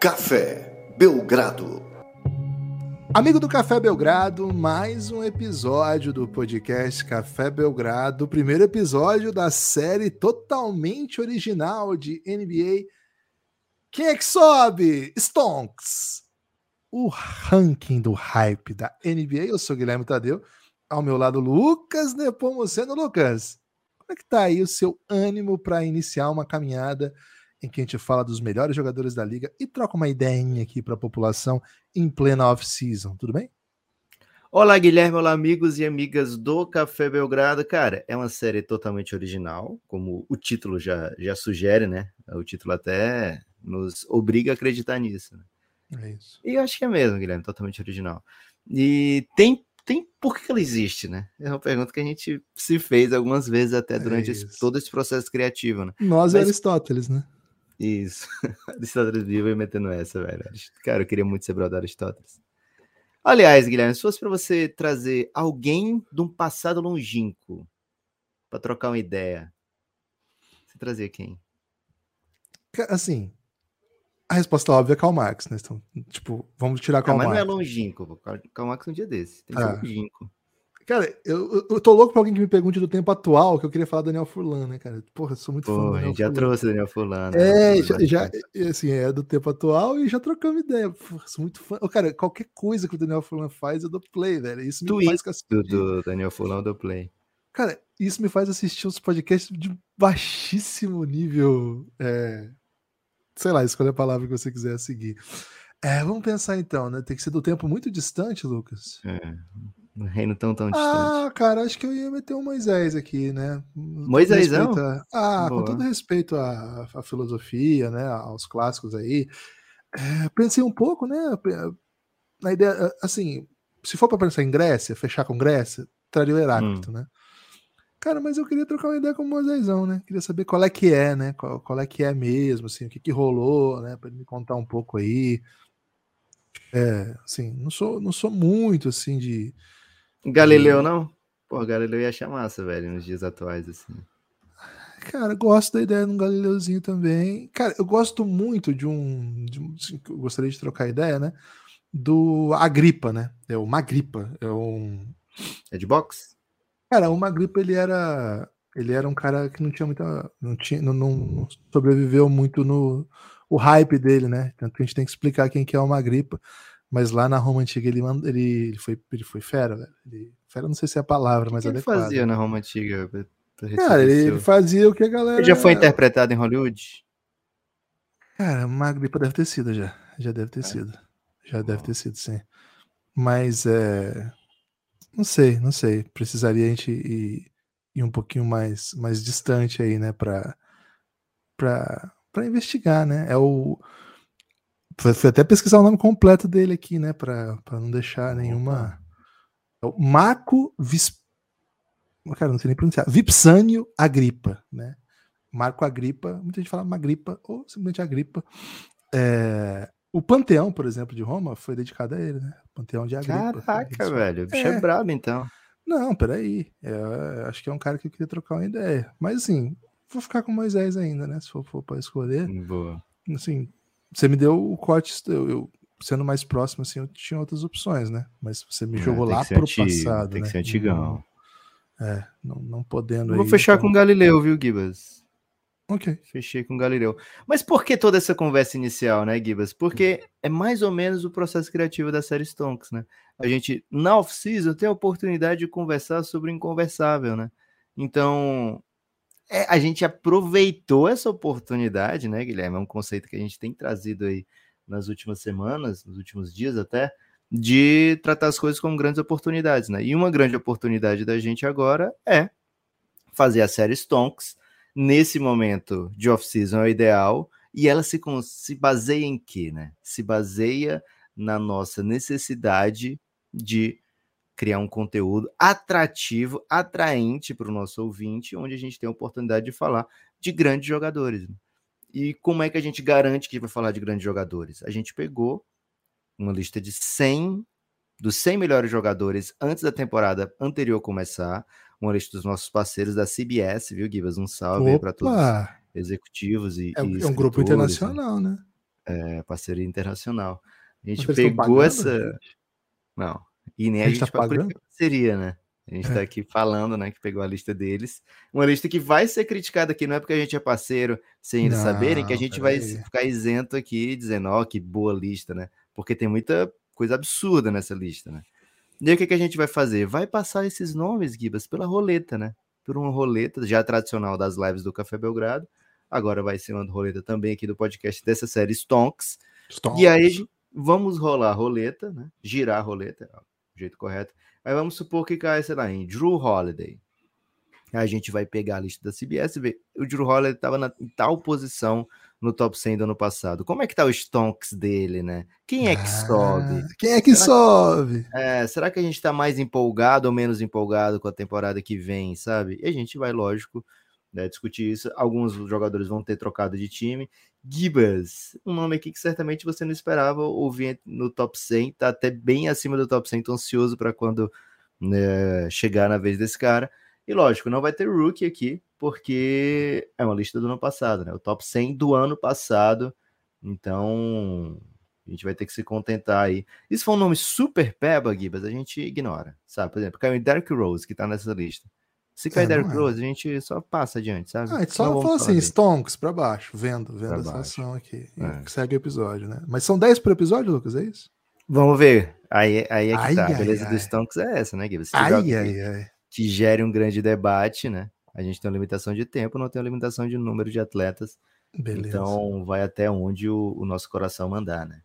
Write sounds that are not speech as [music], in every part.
Café Belgrado. Amigo do Café Belgrado, mais um episódio do podcast Café Belgrado, primeiro episódio da série totalmente original de NBA. Quem é que sobe? Stonks. O ranking do hype da NBA. Eu sou Guilherme Tadeu. Ao meu lado, Lucas Nepomuceno. Lucas, como é que tá aí o seu ânimo para iniciar uma caminhada em que a gente fala dos melhores jogadores da liga e troca uma ideinha aqui para a população em plena off-season, tudo bem? Olá, Guilherme, olá, amigos e amigas do Café Belgrado. Cara, é uma série totalmente original, como o título já, já sugere, né? O título até nos obriga a acreditar nisso. Né? É isso. E eu acho que é mesmo, Guilherme, totalmente original. E tem, tem por que ela existe, né? É uma pergunta que a gente se fez algumas vezes até é durante é esse, todo esse processo criativo, né? Nós Mas... e Aristóteles, né? Isso. [laughs] Aristóteles vivo e metendo essa, velho. Cara, eu queria muito ser brother Aristóteles. Aliás, Guilherme, se fosse para você trazer alguém de um passado longínquo para trocar uma ideia, você trazia quem? Assim, a resposta óbvia é Karl Marx, né? Então, tipo, vamos tirar Karl ah, mas Marx. Mas não é longínquo, Karl Marx é um dia desse. Tem que ah. ser longínquo. Cara, eu, eu tô louco pra alguém que me pergunte do tempo atual, que eu queria falar Daniel Furlan, né, cara? Porra, sou muito Pô, fã do a gente já trouxe Daniel Furlan. Né? É, já, já, assim, é do tempo atual e já trocamos ideia. Porra, sou muito fã. cara, qualquer coisa que o Daniel Furlan faz, eu dou play, velho. Isso me Tweet faz do, do Daniel Furlan do play. Cara, isso me faz assistir os podcasts de baixíssimo nível. É... Sei lá, escolha a palavra que você quiser seguir. É, vamos pensar então, né? Tem que ser do tempo muito distante, Lucas. É um reino tão, tão distante. Ah, cara, acho que eu ia meter um Moisés aqui, né? Moisés, não? Ah, Boa. com todo respeito à, à, filosofia, né? Aos clássicos aí. É, pensei um pouco, né? Na ideia, assim, se for para pensar em Grécia, fechar com Grécia, traria o Heráclito, hum. né? Cara, mas eu queria trocar uma ideia com o Moisésão, né? Queria saber qual é que é, né? Qual, qual é que é mesmo, assim, o que que rolou, né? Para ele me contar um pouco aí. É, assim, não sou, não sou muito, assim, de Galileu não? Pô, Galileu ia achar massa, velho, nos dias atuais, assim. Cara, gosto da ideia de um Galileuzinho também. Cara, eu gosto muito de um. De um assim, eu gostaria de trocar ideia, né? Do Agripa, né? É o Magripa. É um. É de boxe? Cara, o Magripa ele era. Ele era um cara que não tinha muita. Não, tinha, não, não sobreviveu muito no o hype dele, né? Tanto que a gente tem que explicar quem que é o Magripa. Mas lá na Roma Antiga ele, ele, ele, foi, ele foi fera, velho. Ele, fera não sei se é a palavra, mas o que adequada. ele fazia na Roma Antiga? Cara, ele fazia o que a galera. Ele já foi interpretado em Hollywood? Cara, Magripa deve ter sido já. Já deve ter é. sido. Já deve ter sido, sim. Mas é. Não sei, não sei. Precisaria a gente ir, ir um pouquinho mais, mais distante aí, né? Pra, pra, pra investigar, né? É o Fui até pesquisar o nome completo dele aqui, né? Para não deixar nenhuma. É o Marco Vis... Cara, não sei nem pronunciar. Vipsânio Agripa, né? Marco Agripa, muita gente fala Magripa ou simplesmente Agripa. É... O Panteão, por exemplo, de Roma foi dedicado a ele, né? Panteão de Agripa. Caraca, velho. O bicho é, é brabo, então. Não, peraí. É, acho que é um cara que eu queria trocar uma ideia. Mas assim, vou ficar com Moisés ainda, né? Se for, for para escolher. Boa. Assim, você me deu o corte, eu, eu, sendo mais próximo, assim, eu tinha outras opções, né? Mas você me é, jogou lá pro antigo, passado. Tem né? que ser antigão. É, não, não podendo. Vou aí, fechar então... com Galileu, viu, Gibas? Ok. Fechei com Galileu. Mas por que toda essa conversa inicial, né, Gibas? Porque é mais ou menos o processo criativo da série Stonks, né? A gente, na off-season, tem a oportunidade de conversar sobre o inconversável, né? Então, é, a gente aproveitou essa oportunidade, né, Guilherme? É um conceito que a gente tem trazido aí nas últimas semanas, nos últimos dias até, de tratar as coisas como grandes oportunidades, né? E uma grande oportunidade da gente agora é fazer a série Stonks. Nesse momento de off-season é o ideal. E ela se, se baseia em quê, né? Se baseia na nossa necessidade de criar um conteúdo atrativo, atraente para o nosso ouvinte, onde a gente tem a oportunidade de falar de grandes jogadores. Né? E como é que a gente garante que vai falar de grandes jogadores? A gente pegou uma lista de 100 dos 100 melhores jogadores antes da temporada anterior começar, uma lista dos nossos parceiros da CBS, viu, Givas? Um salve para todos os executivos e, é, e é um grupo internacional, né? É, parceria internacional. A gente Vocês pagando, essa. Não. E nem A a gente gente, tá pagando? parceria, né? A gente tá É. aqui falando, né, que pegou a lista deles. Uma lista que vai ser criticada aqui, não é porque a gente é parceiro, sem eles saberem, que a Não, gente vai peraí. ficar isento aqui, dizendo, ó, que boa lista, né? Porque tem muita coisa absurda nessa lista, né? E aí o que, que a gente vai fazer? Vai passar esses nomes, Gibas, pela roleta, né? Por uma roleta já tradicional das lives do Café Belgrado. Agora vai ser uma roleta também aqui do podcast dessa série Stonks. E aí, Stonks. vamos rolar a roleta, né? Girar a roleta, jeito correto. Aí vamos supor que cai, sei lá, em Drew Holiday. Aí a gente vai pegar a lista da CBS e ver. O Drew Holiday estava em tal posição no top 100 do ano passado. Como é que tá o Stonks dele, né? Quem é que sobe? Ah, Quem é que Será que- sobe? É, será que a gente tá mais empolgado ou menos empolgado com a temporada que vem, sabe? E a gente vai, lógico, né, discutir isso. Alguns jogadores vão ter trocado de time. Gibas, um nome aqui que certamente você não esperava ouvir no top 100, tá até bem acima do top 100, tô ansioso para quando né, chegar na vez desse cara. E lógico, não vai ter rookie aqui, porque é uma lista do ano passado, né? O top 100 do ano passado. Então, a gente vai ter que se contentar aí. Se for um nome super peba, Gibas, a gente ignora, sabe? Por exemplo, caiu Derrick Rose, que tá nessa lista. Se cair É, Derrick é. Rose, a gente só passa adiante, sabe? Ah, a gente só Não fala assim, dele. Stonks pra baixo, vendo, vendo Pra a baixo. situação aqui. É. segue o episódio, né? Mas são 10 por episódio, Lucas, é isso? Vamos ver. Aí, aí é que Ai, tá. A ai, beleza ai. do Stonks é essa, né, Gibas? Se Ai, joga ai, ai. que gere um grande debate, né? A gente tem uma limitação de tempo, não tem uma limitação de número de atletas. Beleza. Então, vai até onde o, o nosso coração mandar, né?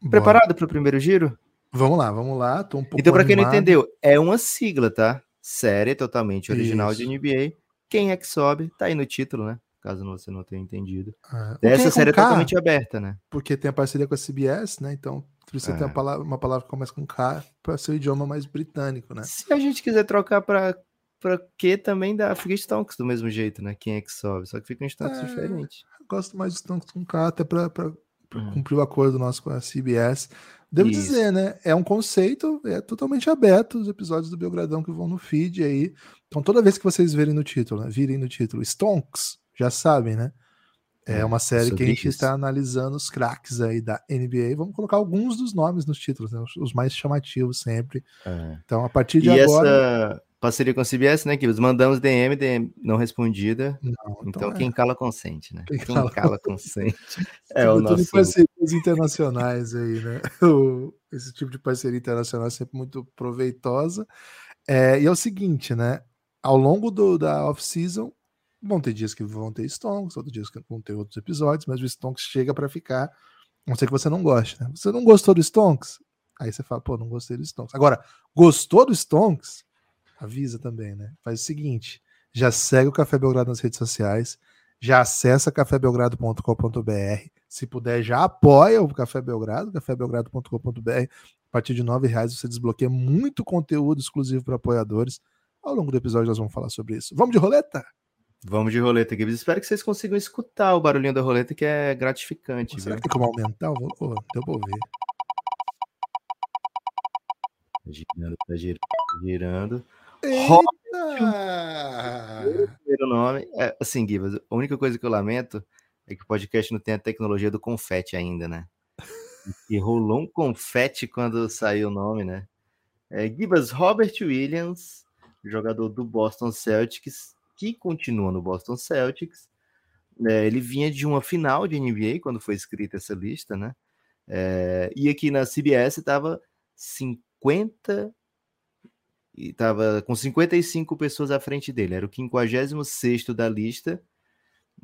Bora. Preparado para o primeiro giro? Vamos lá, vamos lá. Tô um pouco Então, para quem não entendeu, é uma sigla, tá? Série totalmente original Isso. de NBA. Quem é que sobe? Tá aí no título, né? Caso você não tenha entendido. Ah, quem Essa com série é K, totalmente aberta, né? Porque tem a parceria com a CBS, né? Então precisa ter É. uma palavra, uma palavra que começa com K para ser o idioma mais britânico, né? Se a gente quiser trocar para para que também dá, fica Stonks do mesmo jeito, né? Quem é que sobe? Só que fica um Stonks É. diferente. Gosto mais de Stonks com K, até para Hum. cumprir o acordo nosso com a CBS. Devo Isso. dizer, né? É um conceito, é totalmente aberto os episódios do Belgradão que vão no feed aí. Então, toda vez que vocês verem no título, né, virem no título Stonks, já sabem, né? É É, uma série que a gente isso. está analisando os craques aí da NBA. Vamos colocar alguns dos nomes nos títulos, né? os, mais chamativos sempre. É. Então, a partir de E agora. essa parceria com a CBS, né, que mandamos DM, DM não respondida. Não, Então, é. quem cala consente, né? Quem Quem, cala cala consente. É o nosso. Parcerias internacionais aí, né? [laughs] O- esse tipo de parceria internacional é sempre muito proveitosa. É, e é o seguinte, né? Ao longo do, da off-season, vão ter dias que vão ter Stonks, outros dias que vão ter outros episódios, mas o Stonks chega para ficar. Não ser que você não goste, né? Você não gostou do Stonks? Aí você fala, pô, não gostei do Stonks. Agora, gostou do Stonks? Avisa também, né? Faz o seguinte: já segue o Café Belgrado nas redes sociais, já acessa cafébelgrado.com.br. Se puder, já apoia o Café Belgrado, cafébelgrado.com.br. A partir de R$ reais você desbloqueia muito conteúdo exclusivo para apoiadores. Ao longo do episódio nós vamos falar sobre isso. Vamos de roleta? Vamos de roleta, Gibbs. Espero que vocês consigam escutar o barulhinho da roleta, que é gratificante, Será viu? que tem como aumentar? Vou, vou, deu pra ouvir. Girando, tá girando, girando. Eita! Primeiro nome. É, assim, Gibas, a única coisa que eu lamento é que o podcast não tem a tecnologia do confete ainda, né? E rolou um confete quando saiu o nome, né? É, Gibas Robert Williams, jogador do Boston Celtics, que continua no Boston Celtics. É, ele vinha de uma final de NBA quando foi escrita essa lista, né? É, e aqui na CBS estava 50 e estava com 55 pessoas à frente dele. Era o 56 da lista.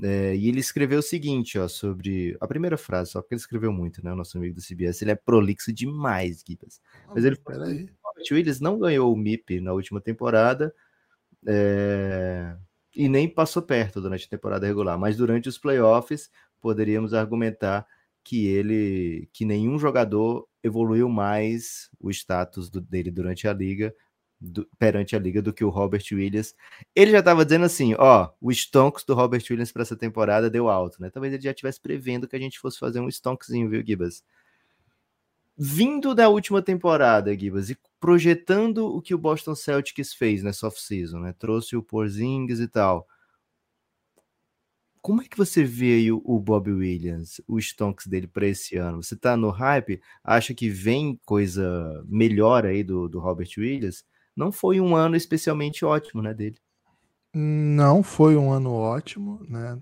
É, e ele escreveu o seguinte, ó, sobre a primeira frase, só porque ele escreveu muito, né? O nosso amigo do CBS, ele é prolixo demais, Gibas. Mas ele falou. Robert Williams não ganhou o MIP na última temporada é, e nem passou perto durante a temporada regular, mas durante os playoffs poderíamos argumentar que ele, que nenhum jogador evoluiu mais o status do- dele durante a liga, do- perante a liga, do que o Robert Williams. Ele já estava dizendo assim, ó, o Stonks do Robert Williams para essa temporada deu alto, né? Talvez ele já estivesse prevendo que a gente fosse fazer um Stonkzinho, viu, Gibas? vindo da última temporada, Gibas, e projetando o que o Boston Celtics fez nessa off-season, né? Trouxe o Porzingis e tal. como é que você aí o, o Bob Williams, os stonks dele para esse ano? Você tá no hype? Acha que vem coisa melhor aí do, do Robert Williams? Não foi um ano especialmente ótimo, né, dele. Não foi um ano ótimo, né?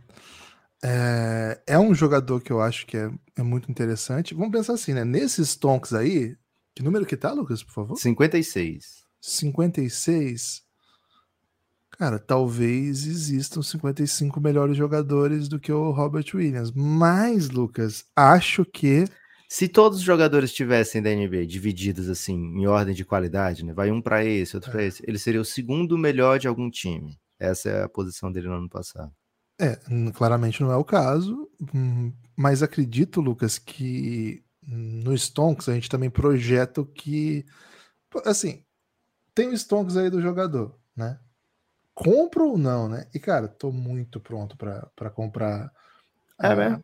É, é um jogador que eu acho que é, é muito interessante. Vamos pensar assim, né? Nesses tonks aí, que número que tá, Lucas, por favor? 56. 56. Cara, talvez existam 55 melhores jogadores do que o Robert Williams. Mas, Lucas, acho que. Se todos os jogadores tivessem da NBA divididos assim, em ordem de qualidade, né? Vai um para esse, outro é. para esse, ele seria o segundo melhor de algum time. Essa é a posição dele no ano passado. É, claramente não é o caso, hum, mas acredito, Lucas, que no Stonks a gente também projeta o que. Assim, tem o Stonks aí do jogador, né? compro ou não, né? E, cara, tô muito pronto para comprar. É a...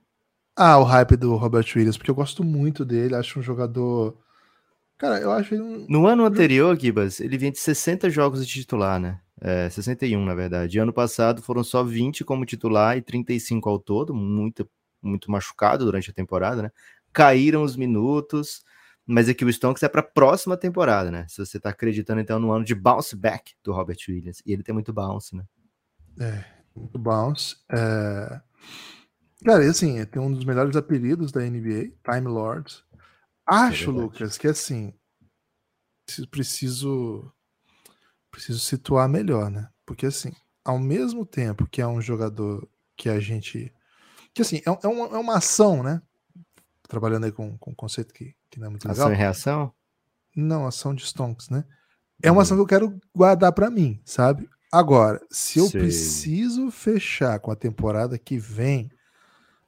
Ah, o hype do Robert Williams, porque eu gosto muito dele, acho um jogador. Cara, eu acho ele um... No ano anterior, Gibas, ele vinha de 60 jogos de titular, né? É, 61, na verdade. E ano passado foram só 20 como titular e 35 ao todo, muito, muito machucado durante a temporada, né? Caíram os minutos, mas aqui o Stonks é para a próxima temporada, né? Se você está acreditando, então, no ano de bounce back do Robert Williams. E ele tem muito bounce, né? É, muito bounce. É... Cara, e assim, tem um dos melhores apelidos da NBA, Time Lord. Acho, é Lucas, que assim, preciso preciso situar melhor, né? Porque assim, ao mesmo tempo que é um jogador que a gente que assim, é, é, uma, é uma ação, né? Trabalhando aí com, com um conceito que que não é muito legal. Ação e reação? Não, ação de stonks, né? É uma ação que eu quero guardar para mim, sabe? Agora, se eu Sei. preciso fechar com a temporada que vem,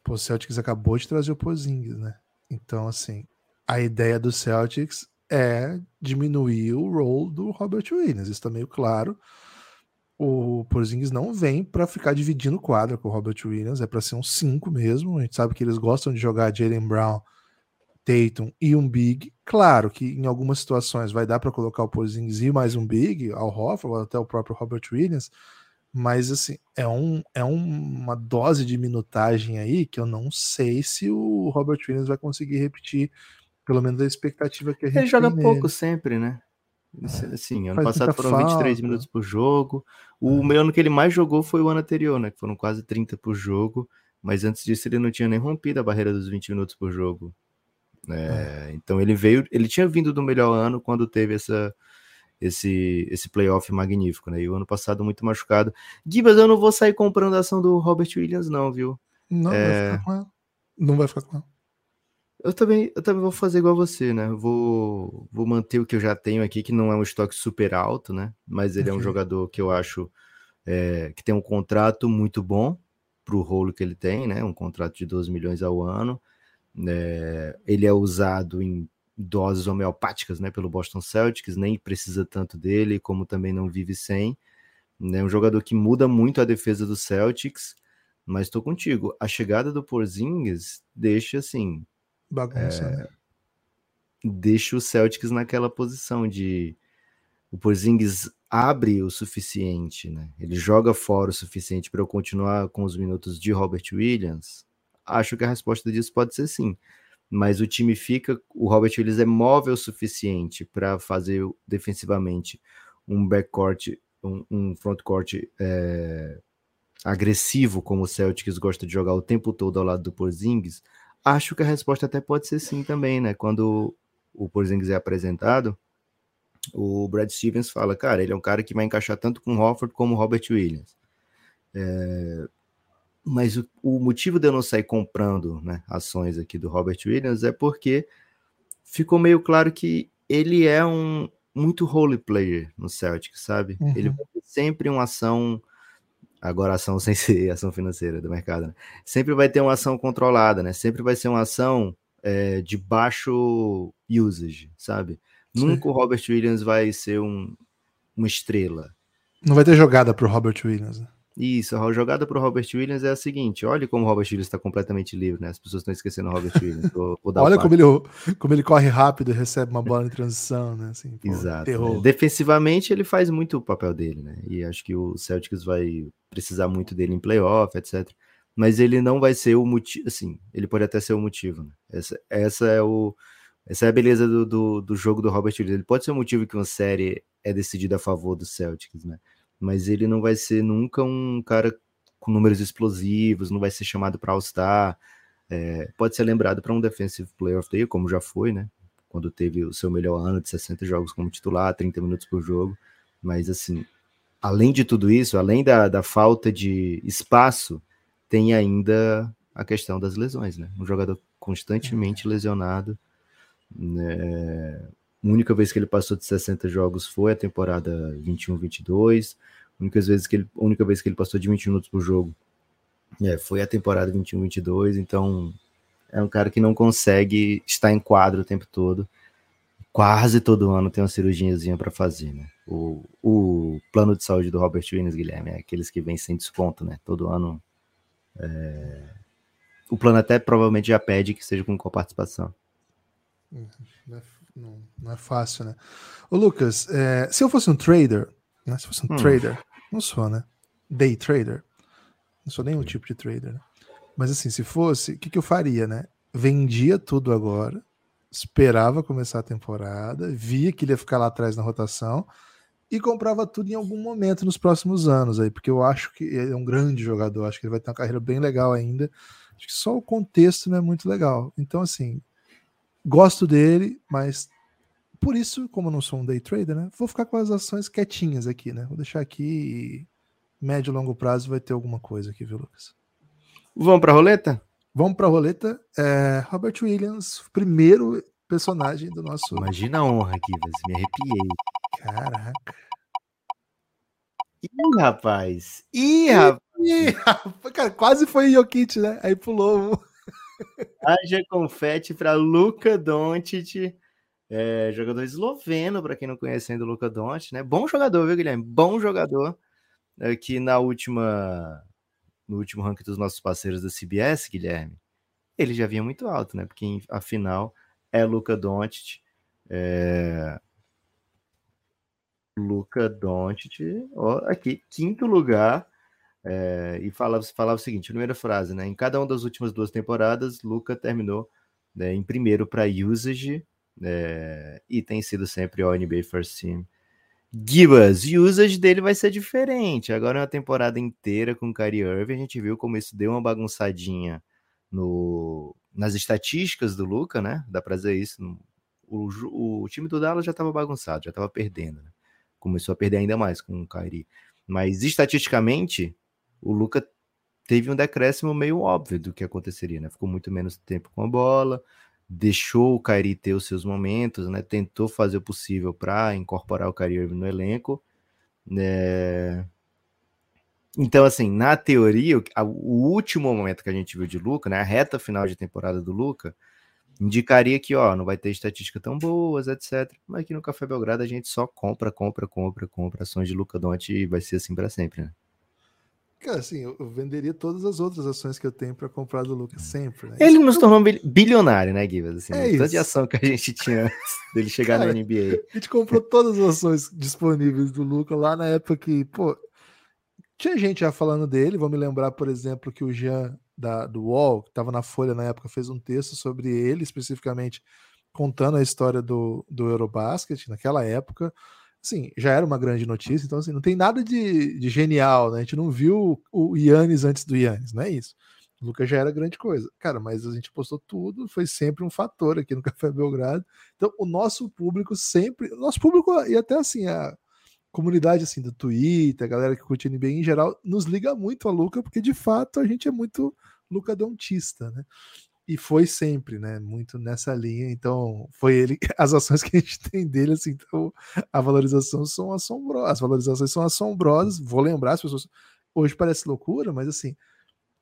o Celtics acabou de trazer o Porzingis, né? Então, assim, a ideia do Celtics é diminuir o role do Robert Williams. Isso tá meio claro. O Porzingis não vem para ficar dividindo quadra com o Robert Williams, é para ser um 5 mesmo. A gente sabe que eles gostam de jogar Jalen Brown Tatum e um Big. Claro que em algumas situações vai dar para colocar o Porzingis e mais um Big, ao Hoffman, ou até o próprio Robert Williams, mas assim, é, um, é um, uma dose de minutagem aí que eu não sei se o Robert Williams vai conseguir repetir, pelo menos a expectativa que a gente Ele joga pouco sempre, né? É, assim, ano passado foram falta. 23 minutos por jogo. O é. ano que ele mais jogou foi o ano anterior, né? Que foram quase 30 por jogo. Mas antes disso ele não tinha nem rompido a barreira dos 20 minutos por jogo. É, então ele veio, ele tinha vindo do melhor ano quando teve essa esse esse playoff magnífico, né? E o ano passado muito machucado. Gibas, eu não vou sair comprando a ação do Robert Williams não, viu? Não é... vai ficar com ela. Não vai ficar com ela. Eu também, eu também vou fazer igual você, né? Vou, vou manter o que eu já tenho aqui, que não é um estoque super alto, né? Mas ele é um jogador que eu acho é, que tem um contrato muito bom para o rolo que ele tem, né? Um contrato de 12 milhões ao ano. É, ele é usado em doses homeopáticas né, pelo Boston Celtics, nem precisa tanto dele, como também não vive sem. É né, um jogador que muda muito a defesa do Celtics, mas estou contigo. A chegada do Porzingis deixa assim. Bagunça, é, né? Deixa o Celtics naquela posição de. O Porzingis abre o suficiente, né? Ele joga fora o suficiente para eu continuar com os minutos de Robert Williams acho que a resposta disso pode ser sim. Mas o time fica, o Robert Williams é móvel o suficiente para fazer defensivamente um backcourt, um, um frontcourt é, agressivo, como o Celtics gosta de jogar o tempo todo ao lado do Porzingis. Acho que a resposta até pode ser sim também, né? Quando o Porzingis é apresentado, o Brad Stevens fala, cara, ele é um cara que vai encaixar tanto com o Hofford como o Robert Williams. É, mas o, o, motivo de eu não sair comprando né, ações aqui do Robert Williams é porque ficou meio claro que ele é um muito role player no Celtic, sabe? Uhum. Ele vai ter sempre uma ação, agora ação sem ser [laughs] ação financeira do mercado, né? sempre vai ter uma ação controlada, né? Sempre vai ser uma ação é, de baixo usage, sabe? Sim. Nunca o Robert Williams vai ser um, uma estrela. Não vai ter jogada para o Robert Williams. Né? Isso, a jogada para o Robert Williams é a seguinte: olha como o Robert Williams está completamente livre, né? As pessoas estão esquecendo o Robert Williams. Vou, vou olha como ele, como ele corre rápido e recebe uma bola em transição, né? Assim, pô, Exato. Né? Defensivamente, ele faz muito o papel dele, né? E acho que o Celtics vai precisar muito dele em playoff, etc. mas ele não vai ser o motivo, assim, ele pode até ser o motivo, né? Essa, essa é o essa é a beleza do, do, do jogo do Robert Williams. Ele pode ser o motivo que uma série é decidida a favor do Celtics, né? Mas ele não vai ser nunca um cara com números explosivos, não vai ser chamado para All-Star. É, pode ser lembrado para um Defensive Player of the Year, como já foi, né? Quando teve o seu melhor ano de 60 jogos como titular, 30 minutos por jogo. Mas, assim, além de tudo isso, além da, da falta de espaço, tem ainda a questão das lesões, né? Um jogador constantemente lesionado. Né? A única vez que ele passou de 60 jogos foi a temporada 21-22. A única vez que ele, única vez que ele passou de 20 minutos por jogo é, foi a temporada 21-22. Então é um cara que não consegue estar em quadro o tempo todo. Quase todo ano tem uma cirurgiazinha para fazer, né? O, o plano de saúde do Robert Williams, Guilherme, é aqueles que vêm sem desconto, né? Todo ano. É... O plano até provavelmente já pede que seja com coparticipação. É, não, não é fácil, né? Ô, Lucas, é, se eu fosse um trader, né? Se fosse um hum. trader, não sou, né? Day trader. Não sou nenhum tipo de trader, né? Mas assim, se fosse, o que, que eu faria, né? Vendia tudo agora, esperava começar a temporada, via que ele ia ficar lá atrás na rotação e comprava tudo em algum momento nos próximos anos aí, porque eu acho que ele é um grande jogador, acho que ele vai ter uma carreira bem legal ainda. Acho que só o contexto não é muito legal. Então, assim, Gosto dele, mas por isso, como eu não sou um day trader, né? Vou ficar com as ações quietinhas aqui, né? Vou deixar aqui e médio e longo prazo vai ter alguma coisa aqui, viu, Lucas? Vamos para a roleta? Vamos para a roleta. É, Robert Williams, primeiro personagem do nosso. Imagina a honra aqui, me arrepiei. Caraca. Ih, rapaz! Ih, rapaz! Ih, rapaz! Cara, quase foi Jokic, né? Aí pulou. Haja confete para Luca Doncic, é, jogador esloveno, para quem não conhece ainda o Luca Doncic, né? Bom jogador, viu, Guilherme? Bom jogador. É, na última no último ranking dos nossos parceiros da CBS, Guilherme, ele já vinha muito alto, né? Porque afinal é Luca Doncic. É... Luca Doncic, ó, aqui, quinto lugar é, e falava, falava o seguinte: primeira frase, né? Em cada uma das últimas duas temporadas, Luca terminou né, em primeiro para usage é, e tem sido sempre o NBA First Team. Gibas, usage dele vai ser diferente. Agora é uma temporada inteira com o Kyrie Irving. A gente viu como isso deu uma bagunçadinha no, nas estatísticas do Luca, né? Dá pra dizer isso. O, o time do Dallas já estava bagunçado, já estava perdendo. Né? Começou a perder ainda mais com o Kyrie. Mas estatisticamente, o Luca teve um decréscimo meio óbvio do que aconteceria, né? Ficou muito menos tempo com a bola, deixou o Kyrie ter os seus momentos, né? Tentou fazer o possível para incorporar o Kyrie no elenco, né? Então, assim, na teoria, o, último momento que a gente viu de Luca, né, a reta final de temporada do Luca, indicaria que, ó, não vai ter estatística tão boas, etc. Mas aqui no Café Belgrado a gente só compra, compra, compra, compra ações de Luca Donte e vai ser assim para sempre, né? Cara, assim, eu, venderia todas as outras ações que eu tenho para comprar do Lucas sempre. Né? Ele nos tornou bilionário, né, Guivas? Assim, é Tanta de ação que a gente tinha [laughs] antes dele chegar Cara, na NBA. A gente comprou todas as ações disponíveis do Lucas lá na época que, pô, tinha gente já falando dele. Vou me lembrar, por exemplo, que o Jean da, do UOL, que estava na Folha na época, fez um texto sobre ele, especificamente contando a história do, do Eurobasket naquela época assim, já era uma grande notícia, então assim, não tem nada de, de genial, né? A gente não viu o Yannis antes do Yannis, não é isso. O Lucas já era grande coisa. Cara, mas a gente postou tudo, foi sempre um fator aqui no [laughs] Café Belgrado. Então, o nosso público sempre, o nosso público e até assim, a comunidade assim do Twitter, a galera que curte NBA em geral, nos liga muito a Luca, porque de fato a gente é muito lucadontista, né? E foi sempre, né? Muito nessa linha. Então, foi ele, [laughs] as ações que a gente tem dele, assim, então a valorização são assombrosas, as valorizações são assombrosas. Vou lembrar as pessoas. Hoje parece loucura, mas assim,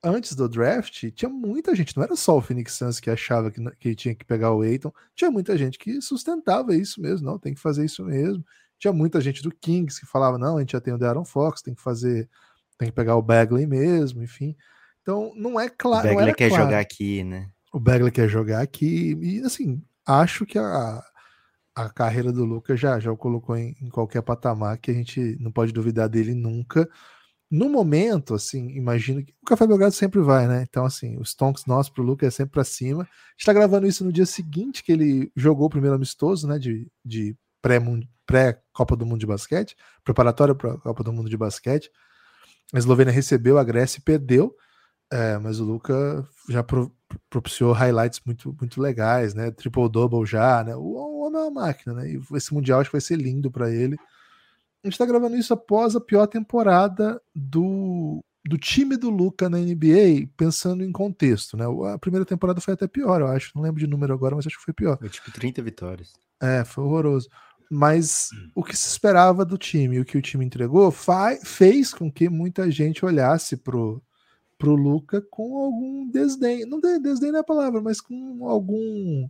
antes do draft, tinha muita gente, não era só o Phoenix Suns que achava que, que tinha que pegar o Aiton, tinha muita gente que sustentava isso mesmo, não, tem que fazer isso mesmo. Tinha muita gente do Kings que falava, não, a gente já tem o Darren Fox, tem que fazer, tem que pegar o Bagley mesmo, enfim. Então, não é claro. O Bagley quer claro. jogar aqui, né? O Bagley quer jogar aqui. E assim, acho que a, a carreira do Lucas já, já o colocou em, em, qualquer patamar que a gente não pode duvidar dele nunca. no momento, assim, imagino que o Café Belgrado sempre vai, né? Então, assim, os tonks nossos pro Luca é sempre para cima. A gente tá gravando isso no dia seguinte que ele jogou o primeiro amistoso, né? De, de pré-Copa do Mundo de Basquete, preparatório para a Copa do Mundo de Basquete. A Eslovênia recebeu a Grécia e perdeu, é, mas o Luca já propiciou highlights muito, muito legais, né? Triple-double já, né? O homem é uma máquina, né? E esse Mundial acho que vai ser lindo para ele. A gente está gravando isso após a pior temporada do, do time do Luca na NBA, pensando em contexto, né? A primeira temporada foi até pior, eu acho. Não lembro de número agora, mas acho que foi pior. Foi tipo 30 vitórias. É, foi horroroso. Mas hum. o que se esperava do time, o que o time entregou, fez com que muita gente olhasse pro, pro Luca com algum desdém. Não desdém não é a palavra, mas com algum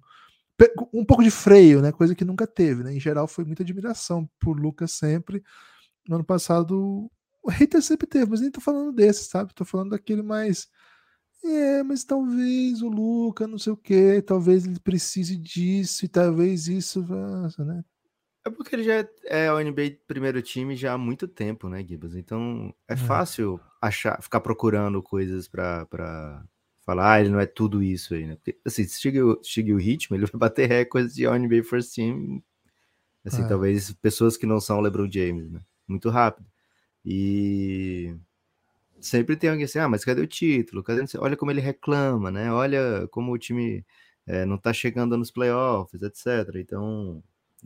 um pouco de freio, né? Coisa que nunca teve, né? Em geral foi muita admiração por Lucas sempre. No ano passado o hater sempre teve, mas nem tô falando desse, sabe? Tô falando daquele mais é, mas talvez o Luca, não sei o que, talvez ele precise disso e talvez isso, né? É porque ele já é o NBA primeiro time já há muito tempo, né, Gibbs? Então é, é. fácil achar, ficar procurando coisas para falar, ah, ele não é tudo isso aí, né? Porque, assim, se chegue o ritmo, [laughs] ele vai bater recordes de NBA First Team, assim, é. talvez pessoas que não são LeBron James, né? Muito rápido. E sempre tem alguém assim, ah, mas cadê o título? Cadê... Olha como ele reclama, né? Olha como o time é, não tá chegando nos playoffs, etc. Então,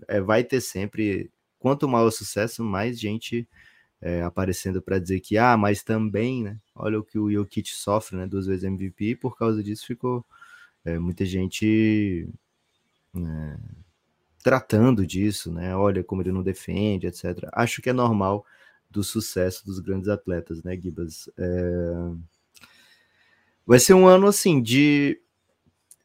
é, vai ter sempre, quanto maior o sucesso, mais gente é, aparecendo para dizer que, ah, mas também, né? Olha o que o Jokic sofre, né? Duas vezes MVP, e por causa disso ficou é, muita gente é, tratando disso, né? Olha como ele não defende, etc. Acho que é normal do sucesso dos grandes atletas, né, Gibas? É... Vai ser um ano assim de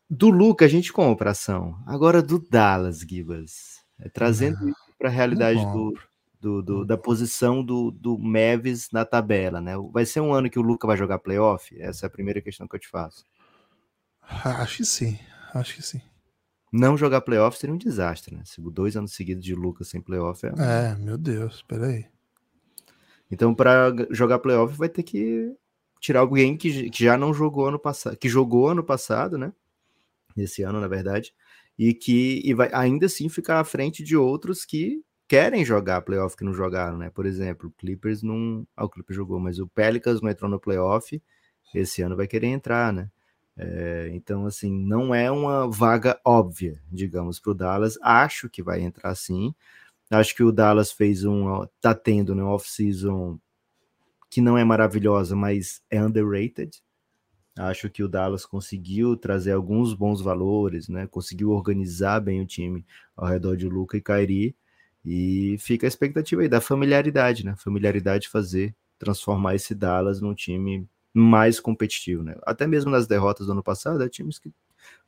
do Luca a gente compra ação. Agora do Dallas, Gibas. É, trazendo isso para a realidade do, do, do, da posição do, do Mavis na tabela, né? Vai ser um ano que o Luca vai jogar playoff? Essa é a primeira questão que eu te faço. Acho que sim, acho que sim. Não jogar playoff seria um desastre, né? Dois anos seguidos de Lucas sem playoff é. É, meu Deus, peraí. Então, para jogar playoff, vai ter que tirar alguém que, que já não jogou ano passado, que jogou ano passado, né? Esse ano, na verdade, e que e vai ainda assim ficar à frente de outros que querem jogar playoff que não jogaram, né? Por exemplo, o Clippers não. Ah, o Clippers jogou, mas o Pelicans não entrou no playoff. Esse ano vai querer entrar, né? É, então, assim, não é uma vaga óbvia, digamos, para o Dallas. Acho que vai entrar sim. Acho que o Dallas fez um. tá tendo né, off-season que não é maravilhosa, mas é underrated. Acho que o Dallas conseguiu trazer alguns bons valores, né? Conseguiu organizar bem o time ao redor de Luca e Kairi. E fica a expectativa aí da familiaridade, né? Familiaridade de fazer, transformar esse Dallas num time mais competitivo, né? Até mesmo nas derrotas do ano passado, é, times que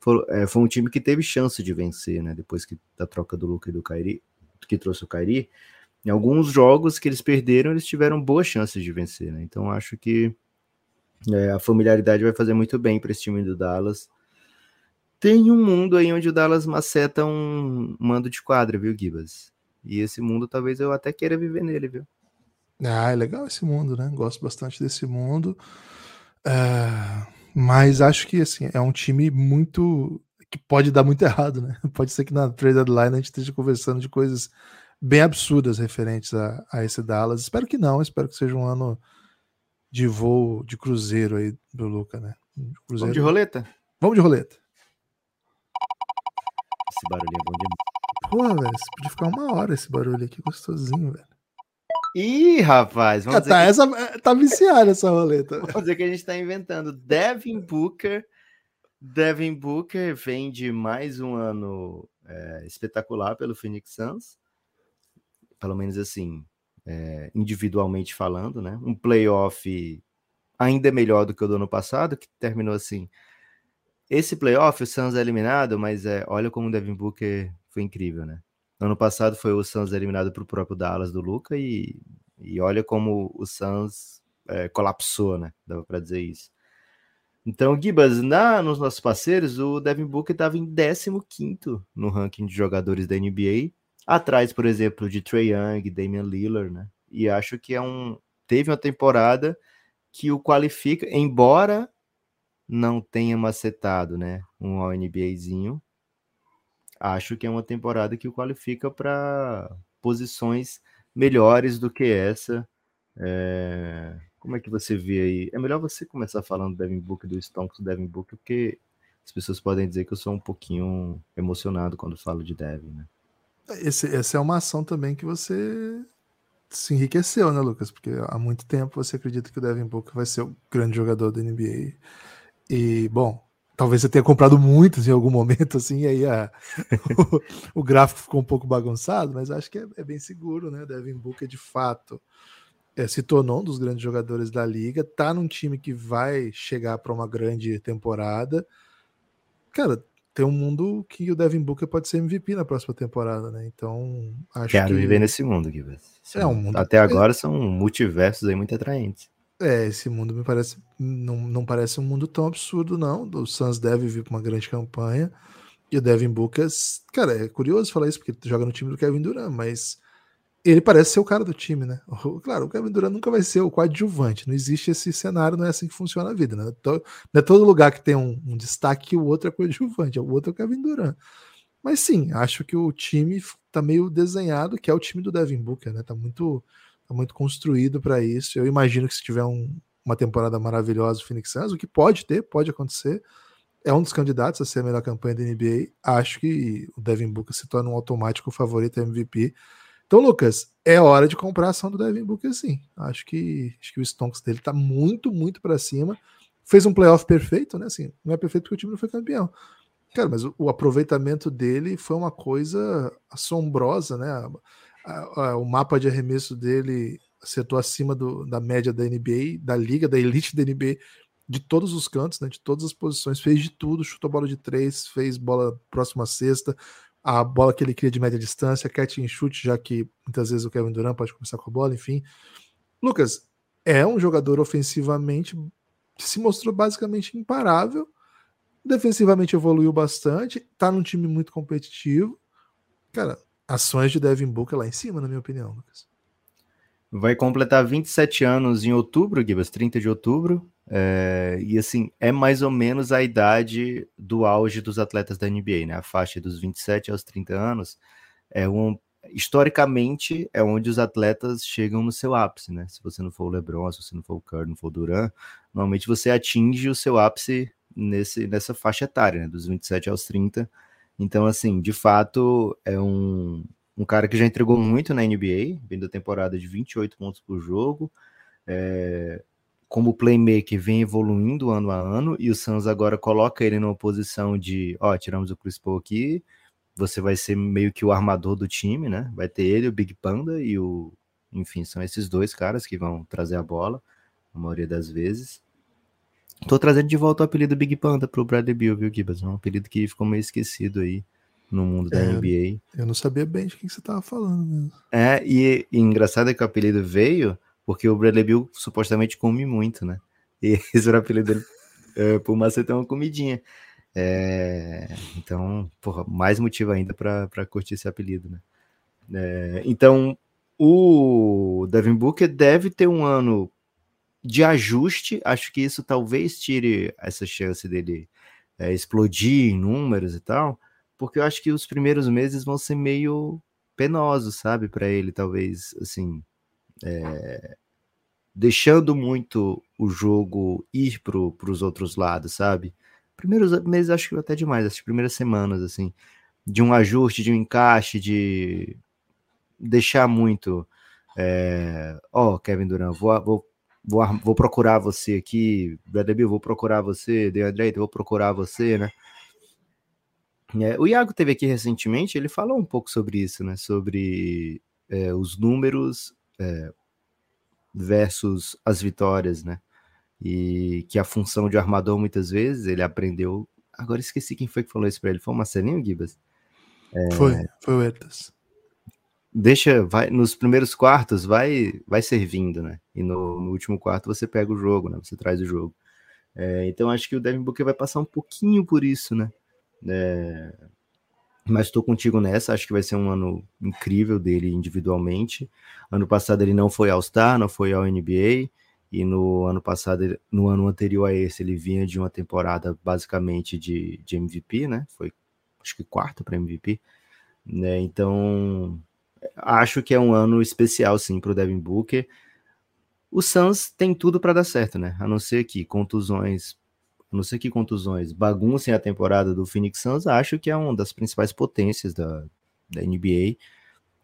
foi, é, foi um time que teve chance de vencer, né? Depois que, da troca do Luca e do Kairi, que trouxe o Kairi. Em alguns jogos que eles perderam, eles tiveram boas chances de vencer, né? Então acho que é, a familiaridade vai fazer muito bem para esse time do Dallas. Tem um mundo aí onde o Dallas maceta um mando de quadra, viu, Gibas? E esse mundo talvez eu até queira viver nele, viu? Ah, é legal esse mundo, né? Gosto bastante desse mundo. É, mas acho que assim, é um time muito. que pode dar muito [laughs] errado, né? Pode ser que na trade deadline a gente esteja conversando de coisas bem absurdas referentes a, a esse Dallas. Espero que não, espero que seja um ano de voo de cruzeiro aí do Luca, né? Cruzeiro. Vamos de roleta? Vamos de roleta. Esse barulhinho é bom demais. Porra, velho, você podia ficar uma hora esse barulho aqui gostosinho, velho. Ih, rapaz, vamos ah, tá, essa, é, tá viciada essa roleta. [laughs] Vamos dizer que a gente tá inventando. Devin Booker. Devin Booker vem de mais um ano é, espetacular pelo Phoenix Suns. Pelo menos assim, é, individualmente falando, né? Um playoff ainda melhor do que o do ano passado, que terminou assim. Esse playoff, o Suns é eliminado, mas é, olha como o Devin Booker foi incrível, né? No ano passado foi o Suns eliminado para o próprio Dallas do Luca e, e olha como o Suns é, colapsou, né? Dava para dizer isso. Então, Gibas, na, nos nossos parceiros, o Devin Booker estava em 15 no ranking de jogadores da NBA, atrás, por exemplo, de Trey Young, Damian Lillard, né? E acho que é um teve uma temporada que o qualifica, embora não tenha macetado, né, um All-NBAzinho, acho que é uma temporada que o qualifica para posições melhores do que essa. É... Como é que você vê aí? É melhor você começar falando do Devin Book do Stonks do Devin Book, porque as pessoas podem dizer que eu sou um pouquinho emocionado quando falo de Devin, né? Esse, essa é uma ação também que você se enriqueceu, né, Lucas? Porque há muito tempo você acredita que o Devin Booker vai ser o grande jogador da NBA. E, bom, talvez você tenha comprado muitos em algum momento, assim, e aí a, o, [laughs] o, gráfico ficou um pouco bagunçado, mas acho que é, é bem seguro, né? Devin Booker, de fato, é, se tornou um dos grandes jogadores da liga, tá num time que vai chegar para uma grande temporada. Cara, tem um mundo que o Devin Booker pode ser MVP na próxima temporada, né? Então, acho Quero que... viver nesse mundo, Guilherme. É um mundo... Até agora são multiversos aí muito atraentes. É, esse mundo me parece não, não parece um mundo tão absurdo, não. O Suns deve vir para uma grande campanha. E o Devin Booker, cara, é curioso falar isso, porque ele joga no time do Kevin Durant, mas ele parece ser o cara do time, né? Claro, o Kevin Durant nunca vai ser o coadjuvante, não existe esse cenário, não é assim que funciona a vida, né? Não é todo lugar que tem um, um destaque que o outro é coadjuvante, o outro é o Kevin Durant. Mas sim, acho que o time tá meio desenhado, que é o time do Devin Booker, né? Tá muito, tá muito construído para isso. Eu imagino que se tiver um, uma temporada maravilhosa o Phoenix Suns, o que pode ter, pode acontecer, é um dos candidatos a ser a melhor campanha da NBA. Acho que o Devin Booker se torna um automático favorito MVP então, Lucas, é hora de comprar a ação do Devin Booker, sim. Acho que, acho que o Stonks dele tá muito, muito para cima. Fez um playoff perfeito, né? Assim, não é perfeito porque o time não foi campeão. Cara, mas o, o aproveitamento dele foi uma coisa assombrosa, né? A, a, o mapa de arremesso dele acertou acima do, da média da NBA, da liga, da elite da NBA, de todos os cantos, né? De todas as posições, fez de tudo, chutou bola de três, fez bola próxima sexta, a bola que ele cria de média distância, catch and shoot, já que muitas vezes o Kevin Durant pode começar com a bola, enfim. Lucas é um jogador ofensivamente que se mostrou basicamente imparável, defensivamente evoluiu bastante, tá num time muito competitivo. Cara, ações de Devin Booker lá em cima, na minha opinião, Lucas. Vai completar 27 anos em outubro, Gibas, 30 de outubro. É, e assim, é mais ou menos a idade do auge dos atletas da NBA, né? A faixa dos 27 aos 30 anos é um, historicamente é onde os atletas chegam no seu ápice, né? Se você não for o LeBron, se você não for o Curry, não for o Durant, normalmente você atinge o seu ápice nesse, nessa faixa etária, né? Dos 27 aos 30. Então, assim, de fato, é um, um cara que já entregou muito na NBA, vindo da temporada de 28 pontos por jogo. É, como playmaker vem evoluindo ano a ano e o Suns agora coloca ele numa posição de, ó, tiramos o Chris Paul aqui, você vai ser meio que o armador do time, né? Vai ter ele, o Big Panda e o, enfim, são esses dois caras que vão trazer a bola a maioria das vezes. Tô trazendo de volta o apelido Big Panda pro Bradley Bill, viu, Gibas? É um apelido que ficou meio esquecido aí no mundo da NBA. Eu não sabia bem de quem você tava falando mesmo. É, e, e engraçado é que o apelido veio porque o Bradley Bill supostamente come muito, né? E [laughs] esse era o apelido dele é, por macetar uma comidinha. É, então, porra, mais motivo ainda para curtir esse apelido, né? É, então, o Devin Booker deve ter um ano de ajuste. Acho que isso talvez tire essa chance dele é, explodir em números e tal, porque eu acho que os primeiros meses vão ser meio penosos, sabe, para ele, talvez, assim, é, deixando muito o jogo ir para os outros lados, sabe? Primeiros meses acho que até demais, as primeiras semanas, assim, de um ajuste, de um encaixe, de deixar muito. É, ó, oh, Kevin Durant, vou, vou, vou, vou procurar você aqui, Bill, vou procurar você, DeAndre, vou procurar você, né? É, o Iago teve aqui recentemente, ele falou um pouco sobre isso, né? Sobre é, os números, é, versus as vitórias, né? E que a função de armador muitas vezes ele aprendeu. Agora esqueci quem foi que falou isso para ele. Foi o Marcelinho Gibas? É... Foi, foi o Etas. Deixa, vai nos primeiros quartos, vai, vai servindo, né? E no, no último quarto você pega o jogo, né? Você traz o jogo. É, então acho que o Devin Booker vai passar um pouquinho por isso, né? É, Mas estou contigo nessa, acho que vai ser um ano incrível dele individualmente. Ano passado ele não foi ao Star, não foi ao NBA, e no ano passado, no ano anterior a esse, ele vinha de uma temporada basicamente de, de MVP, né? Foi acho que quarto para MVP, né? Então acho que é um ano especial sim para o Devin Booker. O Suns tem tudo para dar certo, né? A não ser que contusões não sei que contusões, baguncem a temporada do Phoenix Suns, acho que é uma das principais potências da, da NBA.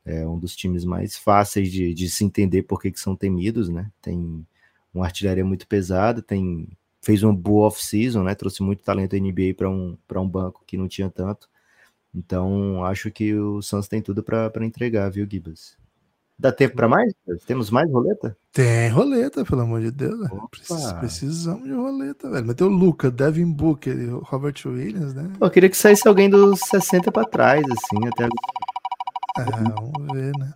É um dos times mais fáceis de, de se entender por que são temidos, né? Tem uma artilharia muito pesada, tem fez uma boa off-season, né? Trouxe muito talento NBA para um, um banco que não tinha tanto. Então, acho que o Suns tem tudo para entregar, viu, Gibas? Dá tempo para mais? Temos mais roleta? Tem roleta, pelo amor de Deus. precisamos de roleta, velho. Mas tem o Luca, Devin Booker e o Robert Williams, né? Pô, eu queria que saísse alguém dos 60 para trás, assim, até agora. É, vamos ver, né?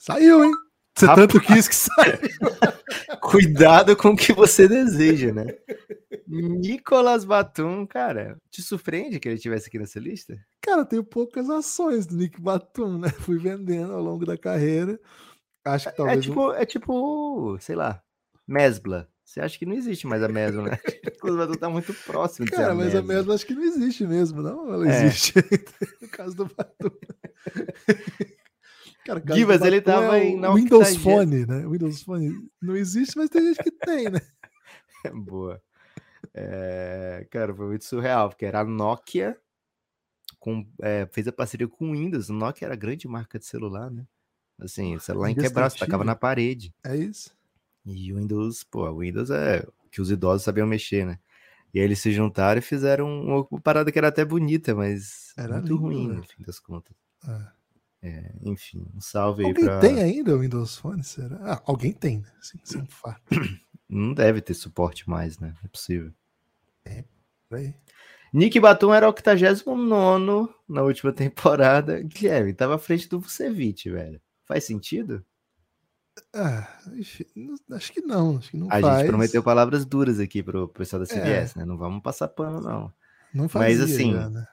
Saiu, hein? Você Rapaz. tanto quis que saiu. [laughs] Cuidado com o que você deseja, né? Nicolas Batum, cara, te surpreende que ele estivesse aqui nessa lista? Cara, eu tenho poucas ações do Nick Batum, né? [laughs] Fui vendendo ao longo da carreira. Acho que é talvez. É tipo, é tipo sei lá, Mesbla. Você acha que não existe mais a Mesbla, né? [laughs] o Batum tá muito próximo Cara, mas a Mesbla acho que não existe mesmo, não? Ela é. existe no caso do Batum. Cara, Givas, ele tava é em Windows Phone, né? Windows Phone não existe, mas tem gente que tem, né? [laughs] Boa. É, cara, foi muito surreal, porque era a Nokia, com, é, fez a parceria com o Windows. O Nokia era a grande marca de celular, né? Assim, o celular inquebrável, tacava na parede. É isso. E o Windows, pô, o Windows é que os idosos sabiam mexer, né? E aí eles se juntaram e fizeram uma parada que era até bonita, mas era muito lindo, ruim, né? no fim das contas. É. É, enfim, um salve alguém aí pra... tem ainda o Windows Phone? Será? Ah, alguém tem, né? Sim, sim, fato. [coughs] Não deve ter suporte mais, né? É possível. É, aí. Nick Batum era 89 na última [laughs] temporada. Guilherme, tava à frente do Vucevic, velho. Faz sentido? Ah, acho que não. Acho que não a faz. gente prometeu palavras duras aqui pro pessoal da CBS, é. né? Não vamos passar pano, não. Não fazia, Mas assim, já, né?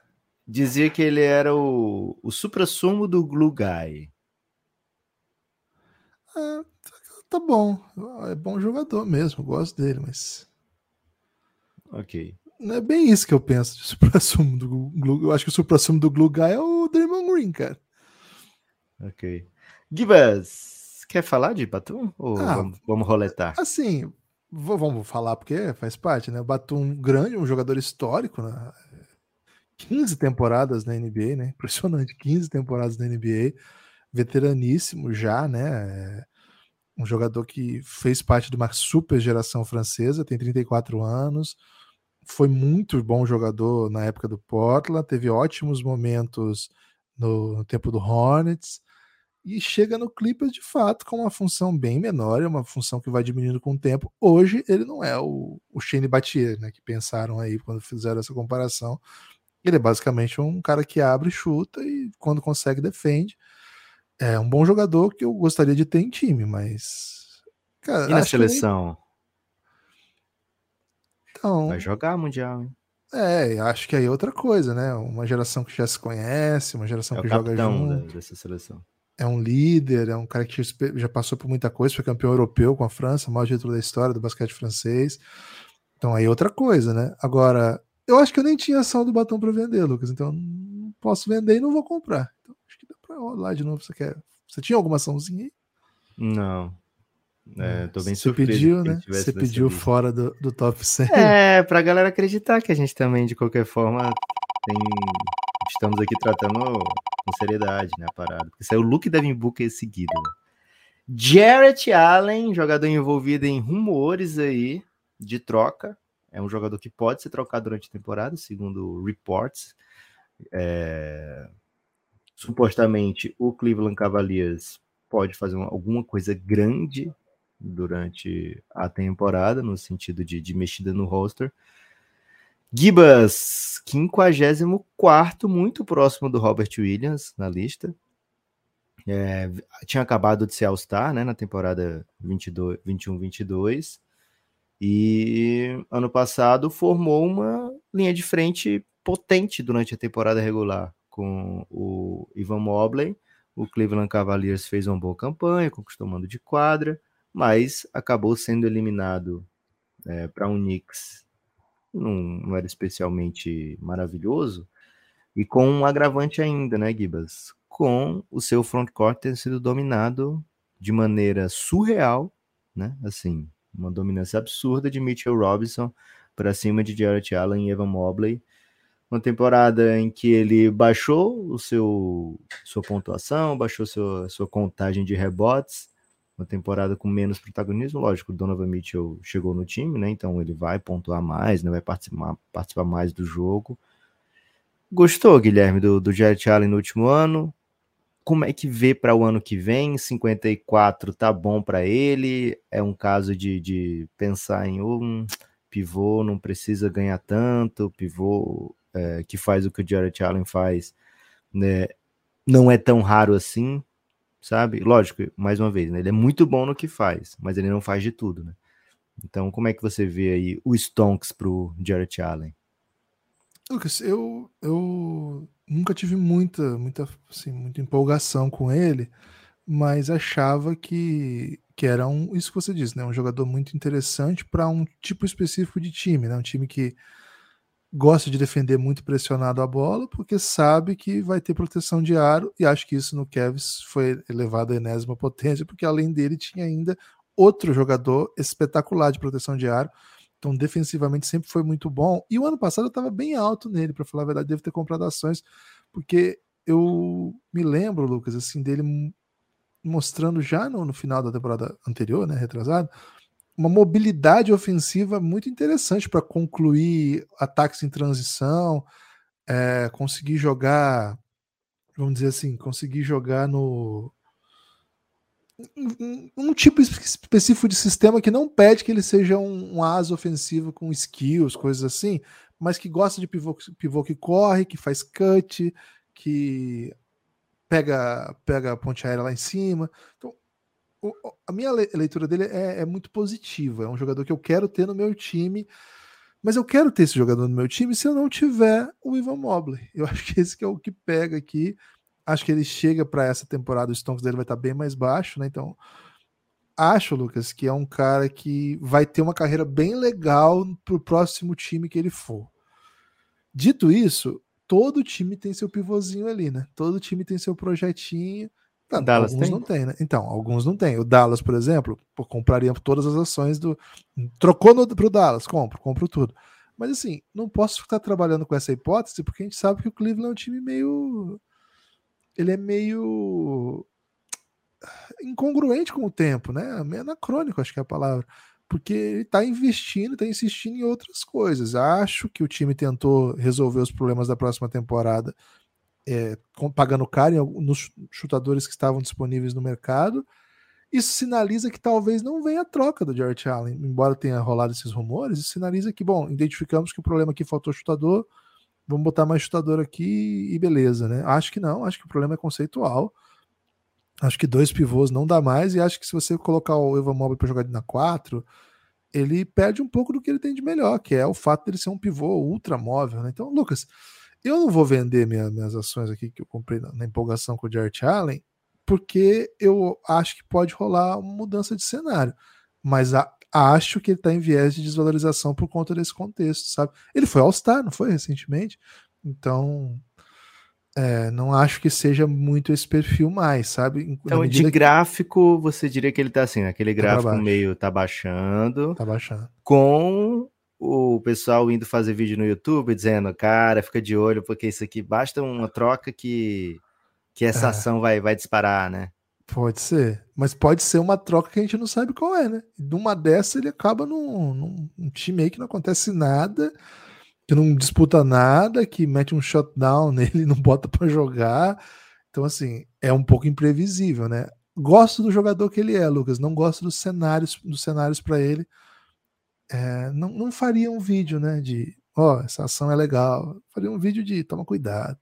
Dizia que ele era o, o supra-sumo do Glue Guy. Ah, tá bom. É bom jogador mesmo, gosto dele, mas. Ok. Não é bem isso que eu penso de [laughs] supra-sumo do Glue. Eu acho que o supra-sumo do Glue Guy é o Draymond Green, cara. Ok. Gibas, quer falar de Batum? Ou ah, vamos, vamos roletar? Assim, vamos falar porque faz parte, né? O Batum grande, um jogador histórico, né? 15 temporadas na NBA, né? [laughs] Impressionante, 15 temporadas na NBA, veteraníssimo já, né? É um jogador que fez parte de uma super geração francesa, tem 34 anos, foi muito bom jogador na época do Portland, teve ótimos momentos no, no tempo do Hornets e chega no Clippers de fato com uma função bem menor, é uma função que vai diminuindo com o tempo. Hoje ele não é o, o Shane Battier, né, que pensaram aí quando fizeram essa comparação. Ele é basicamente um cara que abre, chuta e quando consegue defende. É um bom jogador que eu gostaria de ter em time, mas. Cara, e na seleção? Então, Vai jogar Mundial, hein? É, acho que aí é outra coisa, né? Uma geração que já se conhece, uma geração é que joga junto. dessa seleção. É um líder, é um cara que já passou por muita coisa, foi campeão europeu com a França, maior título da história do basquete francês. Então aí é outra coisa, né? Agora, eu acho que eu nem tinha ação do batom para vender, Lucas. Então não posso vender e não vou comprar. Então acho que dá para rolar de novo. Você quer? Você tinha alguma açãozinha aí? Não. É, tô bem Você pediu, né? Você pediu vídeo. fora do, do top 100. É, pra galera acreditar que a gente também, de qualquer forma, tem... estamos aqui tratando com seriedade, né, a parada. Porque saiu o Luke Devin Booker seguido. Né? Jarrett Allen, jogador envolvido em rumores aí de troca. É um jogador que pode ser trocado durante a temporada, segundo reports. É... Supostamente, o Cleveland Cavaliers pode fazer uma, alguma coisa grande durante a temporada, no sentido de, de mexida no roster. Gibas, 54, muito próximo do Robert Williams na lista. É, tinha acabado de ser All-Star né, na temporada 21-22. E ano passado formou uma linha de frente potente durante a temporada regular, com o Ivan Mobley. O Cleveland Cavaliers fez uma boa campanha, conquistou mando de quadra, mas acabou sendo eliminado é, para um Knicks. Não, não era especialmente maravilhoso. E com um agravante ainda, né, Gibas? Com o seu frontcourt ter sido dominado de maneira surreal, né? Assim, uma dominância absurda de Mitchell Robinson para cima de Jarrett Allen e Evan Mobley. Uma temporada em que ele baixou o seu sua pontuação, baixou sua, sua contagem de rebotes. Uma temporada com menos protagonismo, lógico, Donovan Mitchell chegou no time, né? Então ele vai pontuar mais, né? vai participar, participar mais do jogo. Gostou, Guilherme, do, do Jarrett Allen no último ano? Como é que vê para o ano que vem? 54 tá bom para ele? É um caso de, de pensar em um pivô não precisa ganhar tanto, pivô é, que faz o que o Jared Allen faz, né? Não é tão raro assim, sabe? Lógico, mais uma vez, né? ele é muito bom no que faz, mas ele não faz de tudo, né? Então, como é que você vê aí o Stonks pro Jared Allen? Lucas, eu, eu nunca tive muita, muita, assim, muita empolgação com ele, mas achava que, que era um, isso que você disse, né? Um jogador muito interessante para um tipo específico de time, né? Um time que gosta de defender muito pressionado a bola, porque sabe que vai ter proteção de aro, e acho que isso no Cavs foi elevado à enésima potência, porque além dele tinha ainda outro jogador espetacular de proteção de aro, então, defensivamente sempre foi muito bom. E o ano passado eu estava bem alto nele, para falar a verdade, devo ter comprado ações, porque eu me lembro, Lucas, assim, dele mostrando já no, no final da temporada anterior, né, retrasado, uma mobilidade ofensiva muito interessante para concluir ataques em transição, é, conseguir jogar, vamos dizer assim, conseguir jogar no um, tipo específico de sistema que não pede que ele seja um, um asa ofensivo com skills, coisas assim, mas que gosta de pivô, pivô que corre, que faz cut, que pega, pega a ponte aérea lá em cima. Então, o, a minha leitura dele é, é, muito positiva. É um jogador que eu quero ter no meu time, mas eu quero ter esse jogador no meu time se eu não tiver o Ivan Mobley. Eu acho que esse que é o que pega aqui. Acho que ele chega para essa temporada, o Stonks dele vai estar tá bem mais baixo, né? Então, acho, Lucas, que é um cara que vai ter uma carreira bem legal para o próximo time que ele for. Dito isso, todo time tem seu pivôzinho ali, né? Todo time tem seu projetinho. Não, Dallas alguns tem? não tem, né? Então, alguns não tem. O Dallas, por exemplo, pô, compraria todas as ações do. Trocou no, pro Dallas, compro, compro tudo. Mas assim, não posso ficar trabalhando com essa hipótese, porque a gente sabe que o Cleveland é um time meio ele é meio incongruente com o tempo, né? Meio anacrônico, acho que é a palavra. Porque ele está investindo, está insistindo em outras coisas. Acho que o time tentou resolver os problemas da próxima temporada é, pagando caro nos chutadores que estavam disponíveis no mercado. Isso sinaliza que talvez não venha a troca do Jarrett Allen, embora tenha rolado esses rumores. Isso sinaliza que, bom, identificamos que o problema aqui faltou chutador, vamos botar mais chutador aqui e beleza, né? Acho que não, acho que o problema é conceitual. Acho que dois pivôs não dá mais, e acho que se você colocar o Evan Mobley para jogar na 4, ele perde um pouco do que ele tem de melhor, que é o fato dele ser um pivô ultra móvel, né? Então, Lucas, eu não vou vender minha, minhas ações aqui que eu comprei na, na empolgação com o Jarrett Allen, porque eu acho que pode rolar uma mudança de cenário. Mas a, acho que ele está em viés de desvalorização por conta desse contexto, sabe? Ele foi All-Star, não foi recentemente? Então, é, não acho que seja muito esse perfil mais, sabe? Então, de gráfico, você diria que ele está assim, aquele tá gráfico tá meio tá baixando. Tá baixando. Com o pessoal indo fazer vídeo no YouTube dizendo, cara, fica de olho, porque isso aqui basta uma troca que, que essa é. ação vai, vai disparar, né? Pode ser. Mas pode ser uma troca que a gente não sabe qual é, né? Numa dessa ele acaba num, num, num time aí que não acontece nada, que não disputa nada, que mete um shutdown [laughs] nele não bota para jogar. Então, assim, é um pouco imprevisível, né? Gosto do jogador que ele é, Lucas. Não gosto dos cenários, dos cenários para ele. É, não, não faria um vídeo, né? De ó, oh, essa ação é legal. Faria um vídeo de toma cuidado.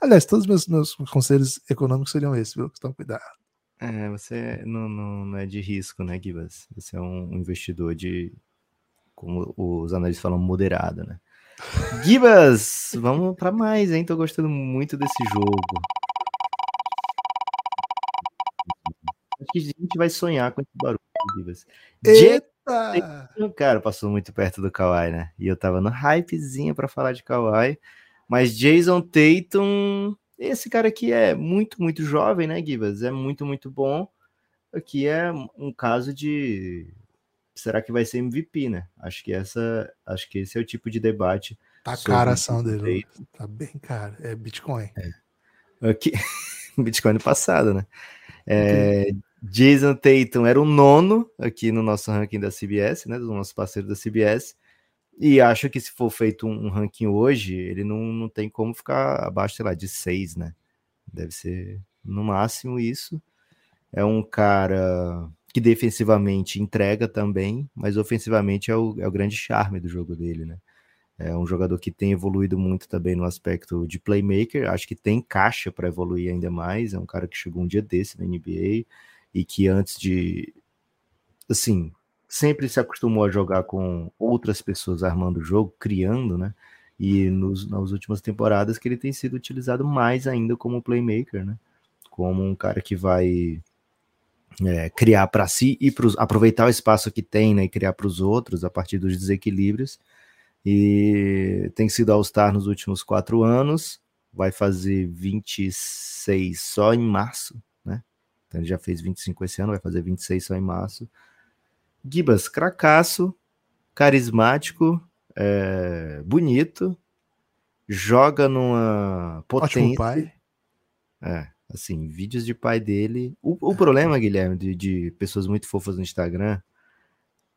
Aliás, todos os meus, meus conselhos econômicos seriam esses, viu? Toma cuidado. É, você não, não, não é de risco, né, Gibas? Você é um investidor de, como os analistas falam, moderado, né? [laughs] Gibas, vamos para mais, hein? Tô gostando muito desse jogo. Acho que a gente vai sonhar com esse barulho, Gibas. Eita! Cara, passou muito perto do Kawhi, né? E eu tava no hypezinho para falar de Kawhi. Mas Jason Tatum, esse cara aqui é muito, muito jovem, né, Gibas? É muito, muito bom. Aqui é um caso de será que vai ser MVP, né? Acho que essa, acho que esse é o tipo de debate. Tá cara a ação dele. Tá bem cara. É Bitcoin. É. Aqui, [laughs] Bitcoin no passado, né? É, Jason Tatum era o nono aqui no nosso ranking da CBS, né? Do nosso parceiro da CBS. E acho que se for feito um, ranking hoje, ele não, não tem como ficar abaixo, sei lá, de seis, né? Deve ser no máximo isso. É um cara que defensivamente entrega também, mas ofensivamente é o, é o grande charme do jogo dele, né? É um jogador que tem evoluído muito também no aspecto de playmaker. Acho que tem caixa para evoluir ainda mais. É um cara que chegou um dia desse na NBA e que antes de. Assim, sempre se acostumou a jogar com outras pessoas armando o jogo, criando, né? E nos, nas últimas temporadas que ele tem sido utilizado mais ainda como playmaker, né? Como um cara que vai é, criar para si e pros, aproveitar o espaço que tem né, e criar para os outros a partir dos desequilíbrios. E tem sido All-Star nos últimos quatro anos, vai fazer 26 só em março, né? Então ele já fez 25 esse ano, vai fazer 26 só em março. Gibas, cracaço, carismático, é, bonito, joga numa potência. Ótimo pai. É, Assim, vídeos de pai dele. O, o problema, [laughs] Guilherme, de, de, pessoas muito fofas no Instagram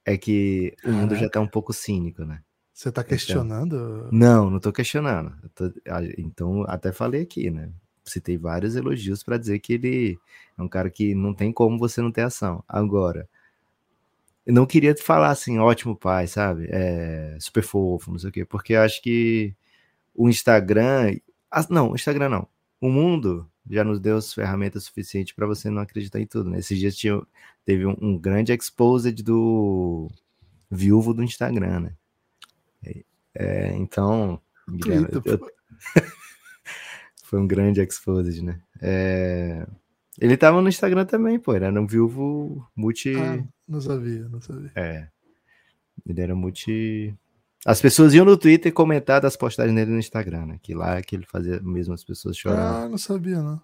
é que o mundo já tá um pouco cínico, né? Você tá então questionando? Então, não, não tô questionando. Tô, então, até falei aqui, né? Citei vários elogios para dizer que ele é um cara que não tem como você não ter ação. Agora, eu não queria falar assim, ótimo pai, sabe? É, super fofo, não sei o quê, porque eu acho que o Instagram. Não, o Instagram não. O mundo já nos deu as ferramentas suficientes para você não acreditar em tudo. Né? Esses dias tinha, teve um, um, grande exposed do viúvo do Instagram, né? É, então, Guilherme, eu... [laughs] foi um grande exposed, né? É... Ele tava no Instagram também, pô, ele era um viúvo multi... Ah, não sabia, não sabia. É, ele era multi... As pessoas iam no Twitter comentar das postagens dele no Instagram, né? Que lá é que ele fazia mesmo as pessoas chorando. Ah, não sabia, não.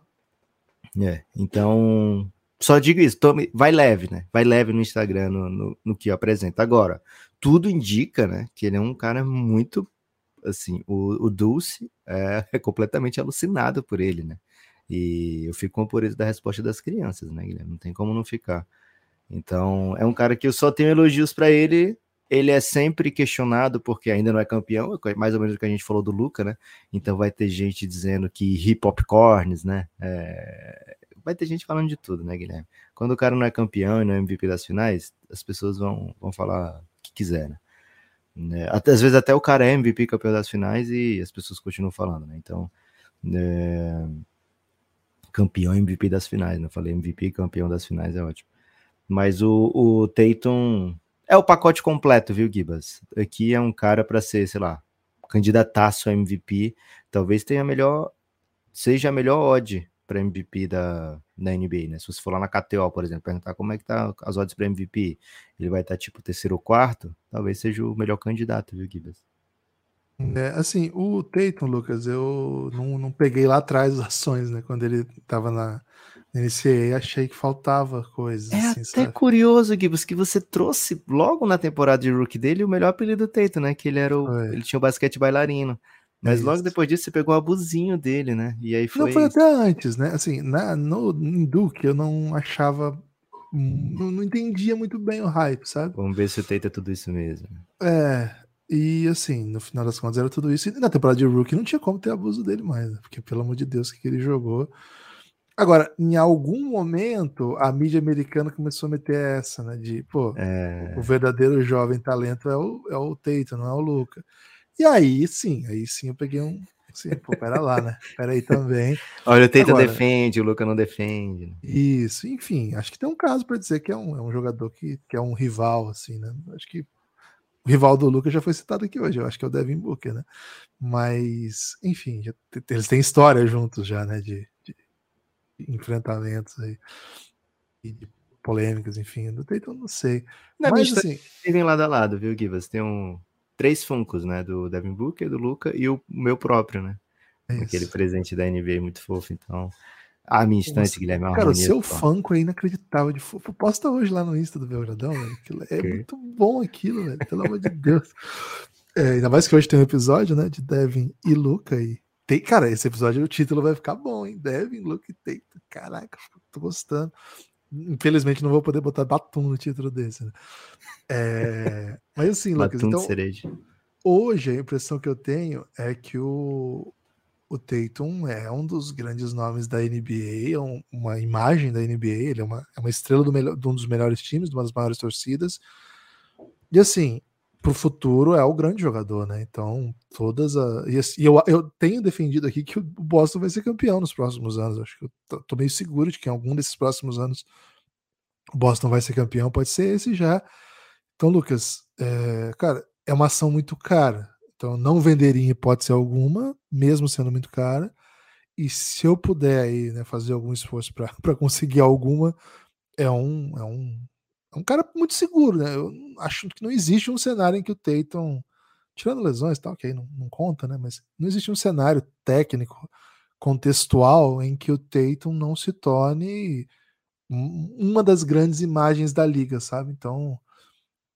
É, então. Só digo isso, tome, vai leve, né? Vai leve no Instagram, no, no, no que apresenta. Agora, tudo indica, né? Que ele é um cara muito. Assim, o, o Dulce é, é [laughs] completamente alucinado por ele, né? E eu fico com por da resposta das crianças, né, Guilherme? Não tem como não ficar. Então, é um cara que eu só tenho elogios para ele ele é sempre questionado porque ainda não é campeão, é mais ou menos o que a gente falou do Luca, né? Então vai ter gente dizendo que hip hop corns, né? É... Vai ter gente falando de tudo, né, Guilherme? Quando o cara não é campeão e não é MVP das finais, as pessoas vão, vão falar o que quiser, né? Até, às vezes até o cara é MVP campeão das finais e as pessoas continuam falando, né? Então, é... campeão MVP das finais, né? Falei MVP campeão das finais é ótimo. Mas o, o Tatum é o pacote completo, viu, Gibas? Aqui é um cara para ser, sei lá, candidataço a MVP. Talvez tenha melhor, seja a melhor odd para MVP da, da NBA, né? Se você for lá na KTO, por exemplo, perguntar como é que tá as odds para MVP, ele vai estar tá, tipo terceiro ou quarto, talvez seja o melhor candidato, viu, Gibas? É, assim, o Tatum, Lucas, eu não, não peguei lá atrás as ações, né? Quando ele estava na, Iniciei, achei que faltava coisas. É assim, até sabe? curioso, Gibbs, que você trouxe logo na temporada de rookie dele o melhor apelido do Tatum, né? Que ele era o, ele tinha o basquete bailarino. Mas é logo depois disso você pegou o abusinho dele, né? E aí foi. Não foi até antes, né? Assim, na, no, em Duke eu não achava. Não, não entendia muito bem o hype, sabe? Vamos ver se o Tatum é tudo isso mesmo. É. E assim, no final das contas era tudo isso. E na temporada de rookie não tinha como ter abuso dele mais, né? Porque pelo amor de Deus, que ele jogou. Agora, em algum momento, a mídia americana começou a meter essa, né? De, pô, é... o verdadeiro jovem talento é o, é o Teito, não é o Luca. E aí, sim, aí sim eu peguei um. Assim, pô, pera lá, né? Pera aí também. Olha, o Teito defende, o Luca não defende. Isso, enfim, acho que tem um caso para dizer que é um, é um jogador que, que é um rival, assim, né? Acho que rival do Lucas já foi citado aqui hoje, eu acho que é o Devin Booker, né? Mas, enfim, já, eles têm história juntos já, né? De, de enfrentamentos aí. E de polêmicas, enfim. Então, não sei. Na Mas, assim, vivem lado a lado, viu, Givas? Tem um, três Funcos, né? Do Devin Booker, do Luca e o meu próprio, né? É Aquele presente da NBA muito fofo, então. A minha instante, Nossa, Guilherme. É cara, o seu Funko é inacreditável de fofo. Posta hoje lá no Insta do Belgradão, velho. É okay. muito bom aquilo, velho. Pelo amor de Deus. É, ainda mais que hoje tem um episódio, né? De Devin e Luca. E tem, cara, esse episódio, o título vai ficar bom, hein? Devin, Luca e Tate. Caraca, tô gostando. Infelizmente não vou poder botar Batum no título desse, né? É... Mas assim, Lucas, então, hoje a impressão que eu tenho é que o, o Tatum é um dos grandes nomes da NBA, é um, uma imagem da NBA, ele é uma, é uma estrela do melhor, de um dos melhores times, de uma das maiores torcidas. E assim, pro futuro é o grande jogador, né? Então, todas as. E, assim, eu, eu tenho defendido aqui que o Boston vai ser campeão nos próximos anos. Acho que eu tô, tô meio seguro de que em algum desses próximos anos o Boston vai ser campeão, pode ser esse já. Então, Lucas, é, cara, é uma ação muito cara. Então, não venderia em hipótese alguma, mesmo sendo muito cara. E se eu puder aí, né, fazer algum esforço para [laughs] conseguir alguma, é um, é um é um cara muito seguro, né? Eu acho que não existe um cenário em que o Tatum, tirando lesões e tal, que aí não, não conta, né? Mas não existe um cenário técnico, contextual, em que o Tatum não se torne uma das grandes imagens da liga, sabe? Então,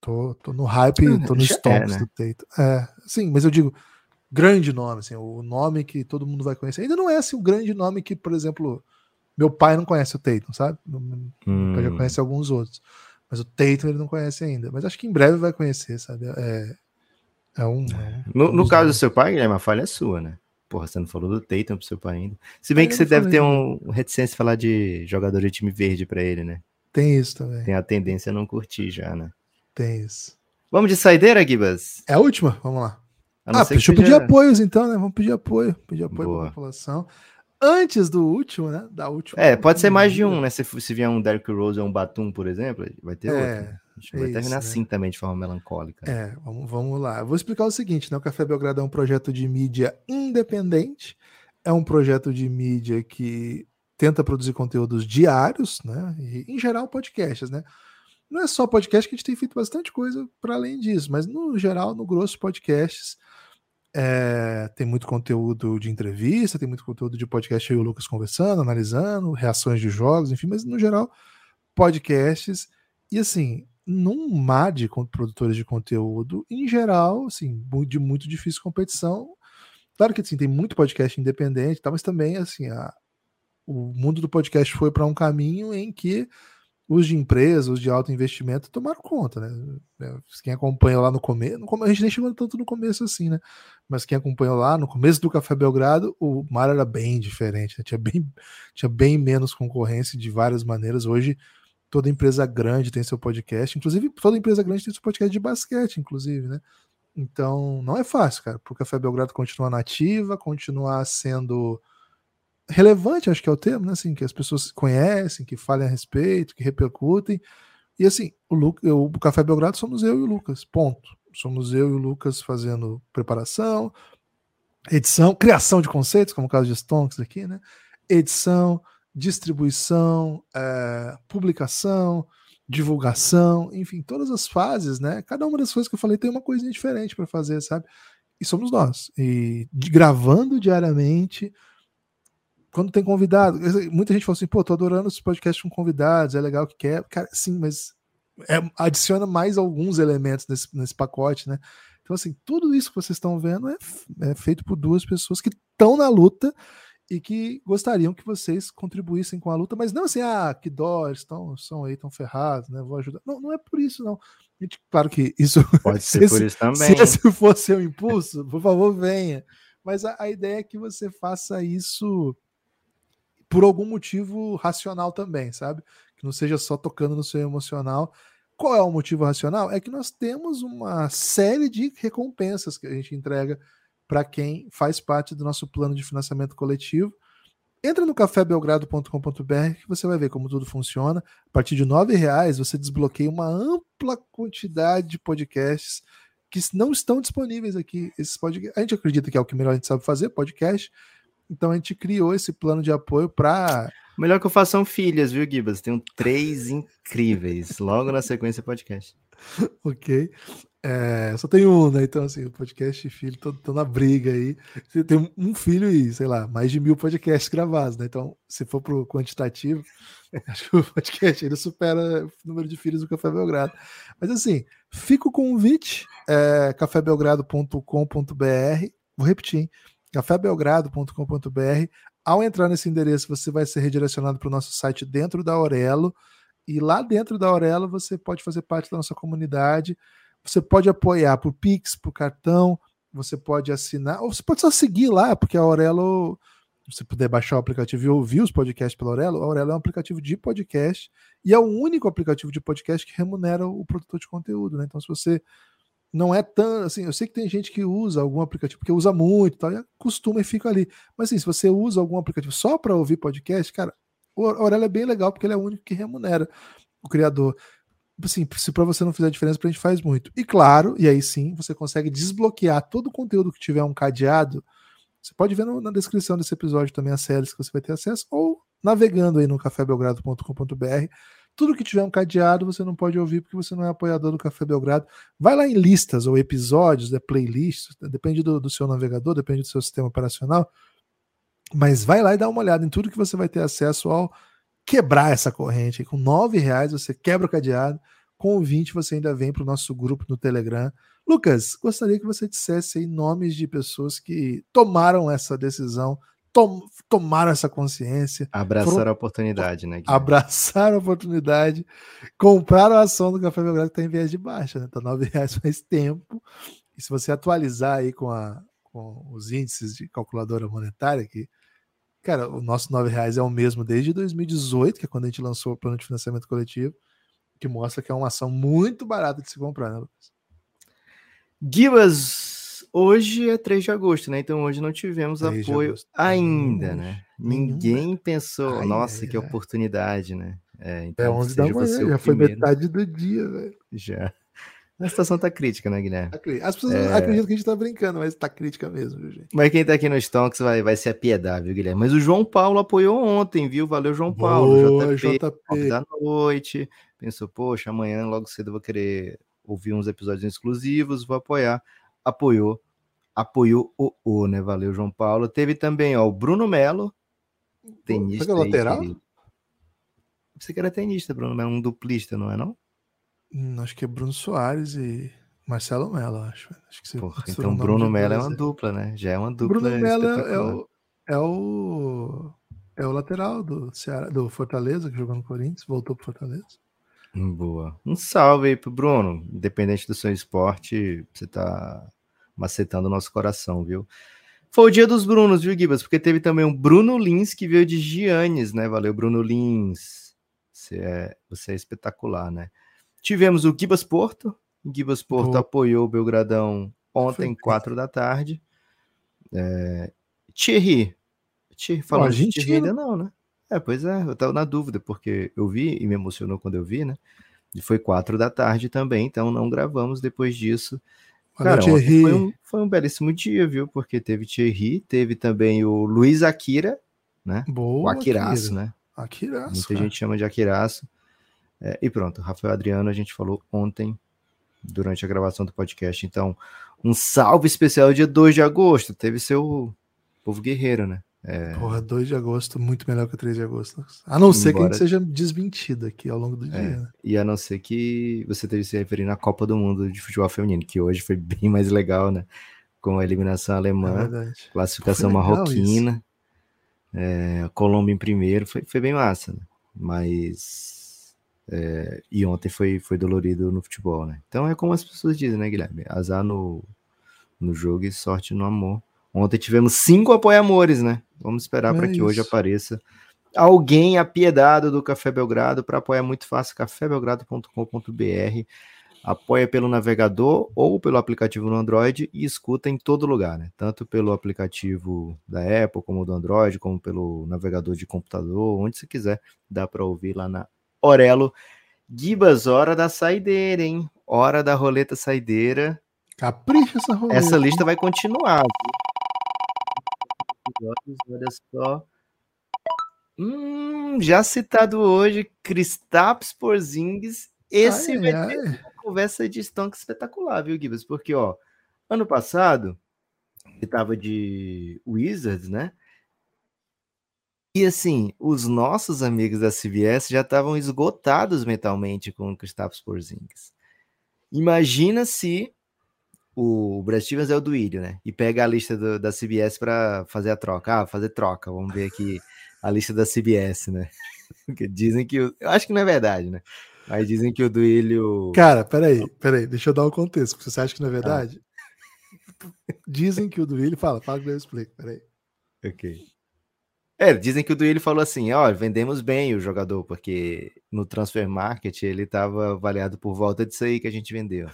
Tô, tô no hype, tô no stomps é, né? do Tatum. É, sim, mas eu digo, grande nome, assim, o nome que todo mundo vai conhecer. Ainda não é assim o grande nome que, por exemplo, meu pai não conhece o Tatum, sabe? Hum. já conhece alguns outros. Mas o Tatum ele não conhece ainda. Mas acho que em breve vai conhecer, sabe? É, é um. É, no, no caso do seu pai, Guilherme, a falha é sua, né? Porra, você não falou do Tatum pro seu pai ainda. Se bem é, que você deve ter um, um reticência falar de jogador de time verde para ele, né? Tem isso também. Tem a tendência a não curtir já, né? Tem isso. Vamos de saideira, Gibas? É a última? Vamos lá. Ah, deixa eu pedir apoios então, né? Vamos pedir apoio. Pedir apoio para a população. Antes do último, né? Da última. É, pode ser mais de um, né? Se, se vier um Derrick Rose ou um Batum, por exemplo, vai ter é, outro. A gente vai isso, terminar né? assim também, de forma melancólica. É, vamos, vamos lá. Eu vou explicar o seguinte, né? O Café Belgrado é um projeto de mídia independente. É um projeto de mídia que tenta produzir conteúdos diários, né? E, em geral, podcasts, né? Não é só podcast que a gente tem feito bastante coisa para além disso, mas no geral, no grosso, podcasts. É, tem muito conteúdo de entrevista, tem muito conteúdo de podcast aí o Lucas conversando, analisando, reações de jogos, enfim, mas no geral, podcasts. E assim, num mar de produtores de conteúdo, em geral, assim, de muito difícil competição. Claro que assim, tem muito podcast independente, tá, mas também assim, a, o mundo do podcast foi para um caminho em que os de empresa, os de alto investimento tomaram conta, né? É, quem acompanha lá no começo, a gente nem chegou tanto no começo assim, né? Mas quem acompanhou lá no começo do Café Belgrado, o mar era bem diferente, né? tinha, bem, tinha bem menos concorrência de várias maneiras. Hoje, toda empresa grande tem seu podcast, inclusive toda empresa grande tem seu podcast de basquete, inclusive, né? Então, não é fácil, cara, para o Café Belgrado continuar nativa, continuar sendo relevante, acho que é o termo, né? Assim, que as pessoas conhecem, que falem a respeito, que repercutem. E assim, o, Lu, o Café Belgrado somos eu e o Lucas, ponto. Somos eu e o Lucas fazendo preparação, edição, criação de conceitos, como o caso de Stonks aqui, né? Edição, distribuição, é, publicação, divulgação, enfim, todas as fases, né? Cada uma das coisas que eu falei tem uma coisinha diferente para fazer, sabe? E somos nós. E de, gravando diariamente, quando tem convidado, muita gente fala assim, pô, tô adorando esse podcast com convidados, é legal que quer. Cara, sim, mas é, adiciona mais alguns elementos nesse, nesse pacote, né? Então, assim, tudo isso que vocês estão vendo é, é feito por duas pessoas que estão na luta e que gostariam que vocês contribuíssem com a luta, mas não assim, ah, que dó, estão, são aí, estão ferrados, né? Vou ajudar. Não, não é por isso, não. Gente, claro que isso. Pode [laughs] ser por isso também. Se esse for seu impulso, por favor, venha. Mas a, a ideia é que você faça isso por algum motivo racional também, sabe? Que não seja só tocando no seu emocional. Qual é o motivo racional? É que nós temos uma série de recompensas que a gente entrega para quem faz parte do nosso plano de financiamento coletivo. Entra no cafébelgrado.com.br que você vai ver como tudo funciona. A partir de R$ reais você desbloqueia uma ampla quantidade de podcasts que não estão disponíveis aqui. Esses podcasts. A gente acredita que é o que melhor a gente sabe fazer, podcast. Então a gente criou esse plano de apoio para. Melhor que eu façam filhas, viu, Gibas? Tenho três incríveis. Logo na sequência podcast. [laughs] ok. É, só tem um, né? Então, assim, o podcast e filho estão na briga aí. Você tem um filho e, sei lá, mais de mil podcasts gravados, né? Então, se for pro quantitativo, [laughs] acho que o podcast ainda supera o número de filhos do Café Belgrado. Mas, assim, fica o convite, é, cafébelgrado.com.br. Vou repetir, hein? cafébelgrado.com.br. Ao entrar nesse endereço, você vai ser redirecionado para o nosso site dentro da Aurelo. E lá dentro da Aurelo, você pode fazer parte da nossa comunidade você pode apoiar por Pix, por cartão, você pode assinar, ou você pode só seguir lá, porque a Aurelo, se você puder baixar o aplicativo e ouvir os podcasts pela Aurelo, a Aurelo é um aplicativo de podcast e é o único aplicativo de podcast que remunera o produtor de conteúdo, né? Então, se você não é tão assim, eu sei que tem gente que usa algum aplicativo porque usa muito, tal, e costuma e fica ali. Mas assim, se você usa algum aplicativo só para ouvir podcast, cara, o Aurelo é bem legal porque ele é o único que remunera o criador assim, se para você não fizer diferença, pra gente faz muito. E claro, e aí sim, você consegue desbloquear todo o conteúdo que tiver um cadeado. Você pode ver no, na descrição desse episódio também as séries que você vai ter acesso, ou navegando aí no cafébelgrado.com.br. Tudo que tiver um cadeado você não pode ouvir porque você não é apoiador do Café Belgrado. Vai lá em listas ou episódios, né, playlists, depende do, do seu navegador, depende do seu sistema operacional. Mas vai lá e dá uma olhada em tudo que você vai ter acesso ao quebrar essa corrente. Com nove reais você quebra o cadeado. Com 20 você ainda vem para o nosso grupo no Telegram. Lucas, gostaria que você dissesse aí nomes de pessoas que tomaram essa decisão, tom, tomaram essa consciência. Abraçaram foram, a oportunidade, né? Guilherme? Abraçaram a oportunidade, compraram a ação do Café Belgrado que está em viés de baixa, né? Está nove reais faz tempo. E se você atualizar aí com, a, com os índices de calculadora monetária, que Cara, o nosso R$ reais é o mesmo desde 2018, que é quando a gente lançou o plano de financiamento coletivo, que mostra que é uma ação muito barata de se comprar, né, Lucas? Gibas, hoje é 3 de agosto, né? Então hoje não tivemos apoio ainda, né? Ninguém pensou, ai, nossa, ai, que ai. oportunidade, né? É, então, é 11 da manhã, já foi metade do dia, velho. Já. A situação tá crítica, né, Guilherme? Tá As pessoas é... acreditam que a gente tá brincando, mas tá crítica mesmo, viu, gente? Mas quem tá aqui no Stonks vai, vai se apiedar, viu, Guilherme? Mas o João Paulo apoiou ontem, viu? Valeu, João Paulo. Boa, JP, JP. da noite. Pensou, poxa, amanhã logo cedo eu vou querer ouvir uns episódios exclusivos, vou apoiar. Apoiou. Apoiou o O, né? Valeu, João Paulo. Teve também, ó, o Bruno Melo, tenista. Você é lateral? Aí, Você que era tenista, Bruno Melo, um duplista, não é não? Hum, acho que é Bruno Soares e Marcelo Mello, acho. acho que Porra, então Bruno Mello é uma dupla, né? Já é uma dupla. Bruno Mello é o, é o é o lateral do Ceará, do Fortaleza que jogou no Corinthians, voltou pro Fortaleza. Boa. Um salve aí pro Bruno. Independente do seu esporte, você tá macetando o nosso coração, viu? Foi o dia dos Brunos, viu, Gibas? Porque teve também um Bruno Lins que veio de Giannis, né? Valeu, Bruno Lins. Você é, você é espetacular, né? Tivemos o Gibas Porto. O Gibas Porto apoiou o Belgradão ontem, quatro da tarde. É... Thierry. Thierry falou de Thierry ainda não, né? É, pois é, eu tava na dúvida, porque eu vi e me emocionou quando eu vi, né? E foi quatro da tarde também, então não gravamos depois disso. Cara, foi um, foi um belíssimo dia, viu? Porque teve Thierry, teve também o Luiz Akira, né? Boa, o Akiraço, Akira. né? Akiraço. Muita cara. gente chama de Akiraço. É, e pronto, Rafael Adriano, a gente falou ontem, durante a gravação do podcast. Então, um salve especial dia 2 de agosto. Teve seu povo guerreiro, né? É... Porra, 2 de agosto, muito melhor que 3 de agosto. A não ser Embora... que a gente seja desmentido aqui ao longo do é, dia. Né? E a não ser que você esteja se referindo à Copa do Mundo de Futebol Feminino, que hoje foi bem mais legal, né? Com a eliminação alemã, é classificação marroquina, é, Colômbia em primeiro, foi, foi bem massa, né? Mas é, e ontem foi, foi dolorido no futebol, né? Então é como as pessoas dizem, né, Guilherme? Azar no, no jogo e sorte no amor. Ontem tivemos cinco apoiamores, né? Vamos esperar é para que hoje apareça alguém apiedado do Café Belgrado para apoiar muito fácil, cafébelgrado.com.br. Apoia pelo navegador ou pelo aplicativo no Android e escuta em todo lugar, né? Tanto pelo aplicativo da Apple, como do Android, como pelo navegador de computador, onde você quiser, dá para ouvir lá na Orelo. Gibas, hora da saideira, hein? Hora da roleta saideira. Capricha essa roleta. Essa lista vai continuar. Olha só. Hum, já citado hoje, Kristaps Porzingis. Esse Ai, vai ai. ter uma conversa de Stonks espetacular, viu, Gibbs? Porque, ó, ano passado, ele tava de Wizards, né? E assim, os nossos amigos da CBS já estavam esgotados mentalmente com o Kristaps Porzingis. Imagina se o Brad Stevens é o do Ilho, né? E pega a lista do- da CBS para fazer a troca. Ah, fazer troca. Vamos ver aqui a lista da CBS, né? [laughs] Dizem que. o- Eu acho que não é verdade, né? Mas dizem que o do Ilho. Cara, peraí, peraí, deixa eu dar o contexto. porque Você acha que não é Tá. verdade? Dizem que o do Willi fala, fala que eu explico, peraí. Ok. É, dizem que o Duílio falou assim, ó, vendemos bem o jogador, porque no transfer market ele estava avaliado por volta disso aí que a gente vendeu.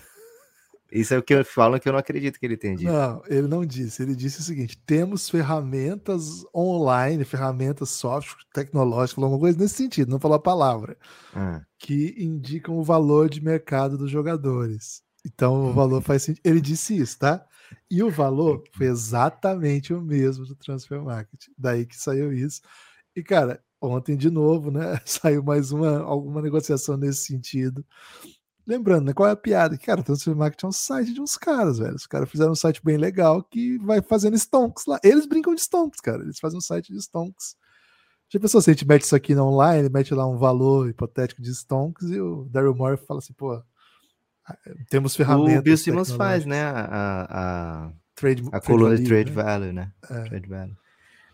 Isso é o que eu falo que eu não acredito que ele tenha dito. Não, ele não disse. Ele disse o seguinte: temos ferramentas online, ferramentas software, tecnológicas, alguma coisa nesse sentido, não falou a palavra, Ah, que indicam o valor de mercado dos jogadores. Então o valor faz sentido. Ele disse isso, tá? E o valor foi exatamente o mesmo do transfer market. Daí que saiu isso. E, cara, ontem de novo, né? [laughs] Saiu mais uma alguma negociação nesse sentido. Lembrando, né? Qual é a piada? Cara, o Transfer Market é um site de uns caras, velho. Os caras fizeram um site bem legal que vai fazendo stonks lá. Eles brincam de stonks, cara. Eles fazem um site de stonks. Já pensou se a gente mete isso aqui na online, mete lá um valor hipotético de stonks e o Daryl Morey fala assim, pô, temos ferramentas. o Bill Simmons faz, né? A, a, Trade, a coluna de Trade né? Value, né? É. Trade Value.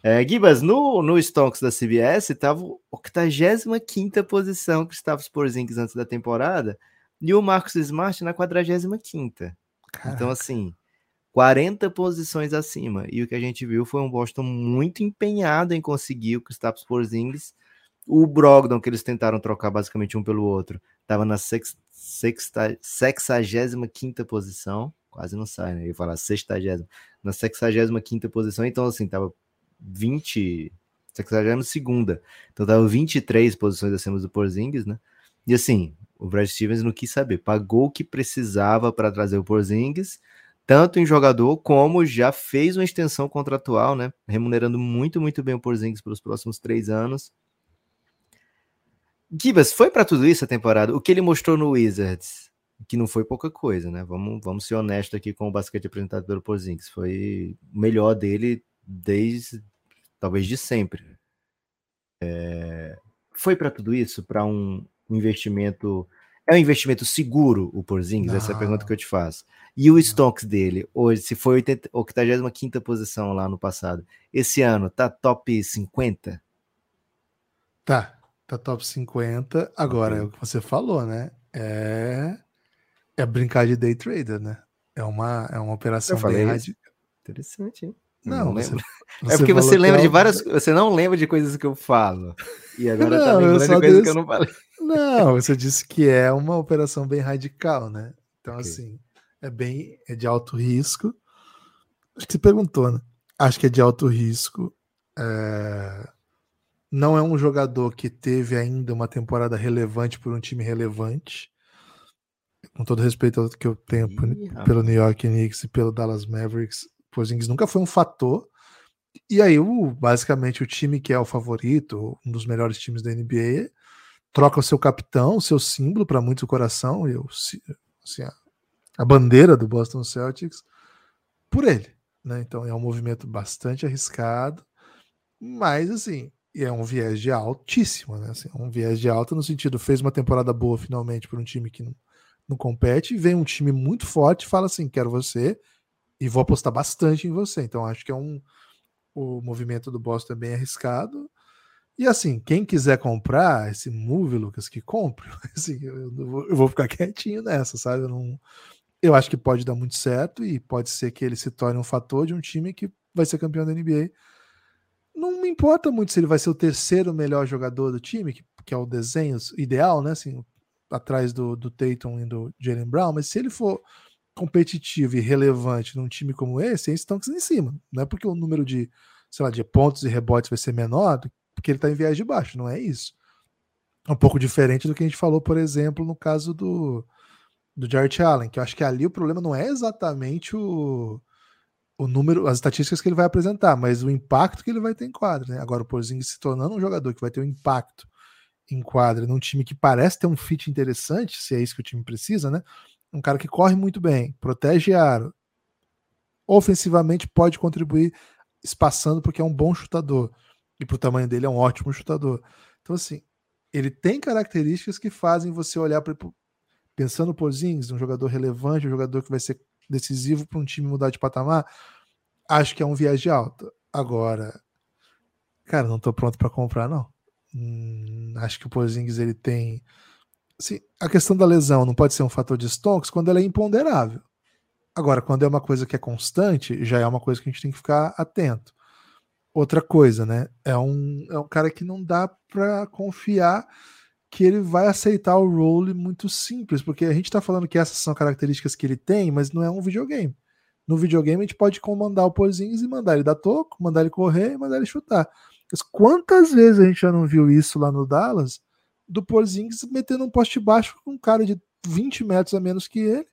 É, Gibas, no, no Stonks da CBS estava 85 posição que estava os Porzingis antes da temporada e o Marcos Smart na 45 Então, Caraca. assim, 40 posições acima. E o que a gente viu foi um Boston muito empenhado em conseguir o Kristaps Porzingis. O Brogdon, que eles tentaram trocar basicamente um pelo outro, estava na sex, sexta, 65 posição. Quase não sai, né? Eu ia falar 60. Na 65 posição. Então, assim, tava 20. 62. Então, tava 23 posições acima do Porzingis, né? E assim, o Brad Stevens não quis saber. Pagou o que precisava para trazer o Porzingis tanto em jogador como já fez uma extensão contratual, né? Remunerando muito, muito bem o Porzingis pelos próximos três anos. Gibas, foi para tudo isso a temporada? O que ele mostrou no Wizards, que não foi pouca coisa, né? Vamos, vamos ser honestos aqui com o basquete apresentado pelo Porzingis. Foi o melhor dele desde, talvez, de sempre. É, foi para tudo isso? Para um investimento... É um investimento seguro o Porzingis? Essa é a Não. pergunta que eu te faço. E o Stonks dele, hoje, se foi 80, 85 posição lá no passado, esse ano tá top 50? Tá, tá top 50. Agora, é o que você falou, né? É, é brincar de day trader, né? É uma, é uma operação Eu falei bem. Interessante, hein? Não, Não [laughs] você, lembro. É porque você que lembra é de várias Você não lembra de coisas que eu falo. E agora tá Não, eu lembrando de coisas que disse- eu não falei. [laughs] Não, você disse que é uma operação bem radical, né? Então, Ok. assim, é bem é de alto risco. Acho que você perguntou, né? Acho que é de alto risco. É, Não é um jogador que teve ainda uma temporada relevante por um time relevante. Com todo respeito que eu tenho Ih, pelo New York Knicks e pelo Dallas Mavericks, Porzingis nunca foi um fator. E aí, o, basicamente, o time que é o favorito, um dos melhores times da NBA, troca o seu capitão, o seu símbolo para muito coração, e o, si- assim, a, a bandeira do Boston Celtics, por ele. Né? Então é um movimento bastante arriscado, mas assim, é um viés de altíssimo, né? Assim, é um viés de alta no sentido, fez uma temporada boa finalmente para um time que não, não compete, vem um time muito forte fala assim: quero você e vou apostar bastante em você. Então acho que é um. O movimento do Boston é bem arriscado. E assim, quem quiser comprar esse move, Lucas, que compre. [laughs] Assim, eu, vou, eu vou ficar quietinho nessa, sabe? Eu, não, eu acho que pode dar muito certo e pode ser que ele se torne um fator de um time que vai ser campeão da NBA. Não me importa muito se ele vai ser o terceiro melhor jogador do time, que, que é o desenho ideal, né? Assim, atrás do, do Tatum e do Jalen Brown, mas se ele for competitivo e relevante num time como esse, eles estão em cima. Não é porque o número de, sei lá, de pontos e rebotes vai ser menor, porque ele está em viés de baixo, não é isso. É um pouco diferente do que a gente falou, por exemplo, no caso do, do Jared Allen, que eu acho que ali o problema não é exatamente o, o número, as estatísticas que ele vai apresentar, mas o impacto que ele vai ter em quadra. Né? Agora, o Porzingis se tornando um jogador que vai ter um impacto em quadra num time que parece ter um fit interessante, se é isso que o time precisa, né? Um cara que corre muito bem, protege aro, ofensivamente pode contribuir espaçando porque é um bom chutador e pro tamanho dele é um ótimo chutador. Então assim, ele tem características que fazem você olhar para pensando no Porzingis, um jogador relevante, um jogador que vai ser decisivo para um time mudar de patamar, acho que é um viagem alta. Agora, cara, não tô pronto para comprar não. Hum, acho que o Porzingis ele tem assim, a questão da lesão não pode ser um fator de stonks quando ela é imponderável. Agora, quando é uma coisa que é constante, já é uma coisa que a gente tem que ficar atento. Outra coisa, né? É um, é um cara que não dá para confiar que ele vai aceitar o role muito simples, porque a gente está falando que essas são características que ele tem, mas não é um videogame. No videogame a gente pode comandar o Porzingis e mandar ele dar toco, mandar ele correr e mandar ele chutar. Mas quantas vezes a gente já não viu isso lá no Dallas, do Porzingis metendo um poste baixo com um cara de 20 metros a menos que ele,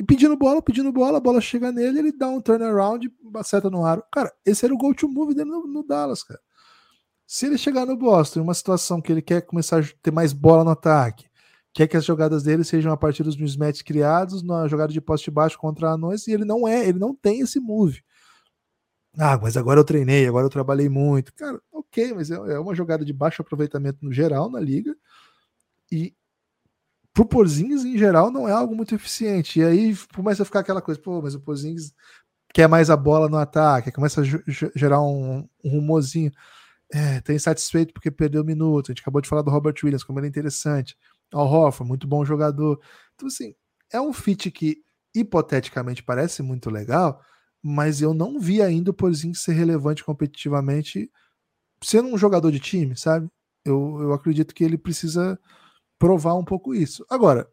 e pedindo bola, pedindo bola, a bola chega nele, ele dá um turnaround acerta no aro. Cara, esse era o go-to move dele no, no Dallas, cara. Se ele chegar no Boston em uma situação que ele quer começar a ter mais bola no ataque, quer que as jogadas dele sejam a partir dos mismatches criados na jogada de poste baixo contra anões, e ele não é, ele não tem esse move. Ah, mas agora eu treinei, agora eu trabalhei muito. Cara, ok, mas é, é uma jogada de baixo aproveitamento no geral na liga. E pro Porzingis, em geral, não é algo muito eficiente. E aí começa a ficar aquela coisa, pô, mas o Porzingis quer mais a bola no ataque, começa a gerar um, um rumorzinho é, tá insatisfeito porque perdeu minuto. A gente acabou de falar do Robert Williams, como ele é interessante. Al Hoffa, muito bom jogador. Então, assim, é um fit que hipoteticamente parece muito legal, mas eu não vi ainda o Porzingis ser relevante competitivamente sendo um jogador de time, sabe? Eu, eu acredito que ele precisa provar um pouco isso. Agora,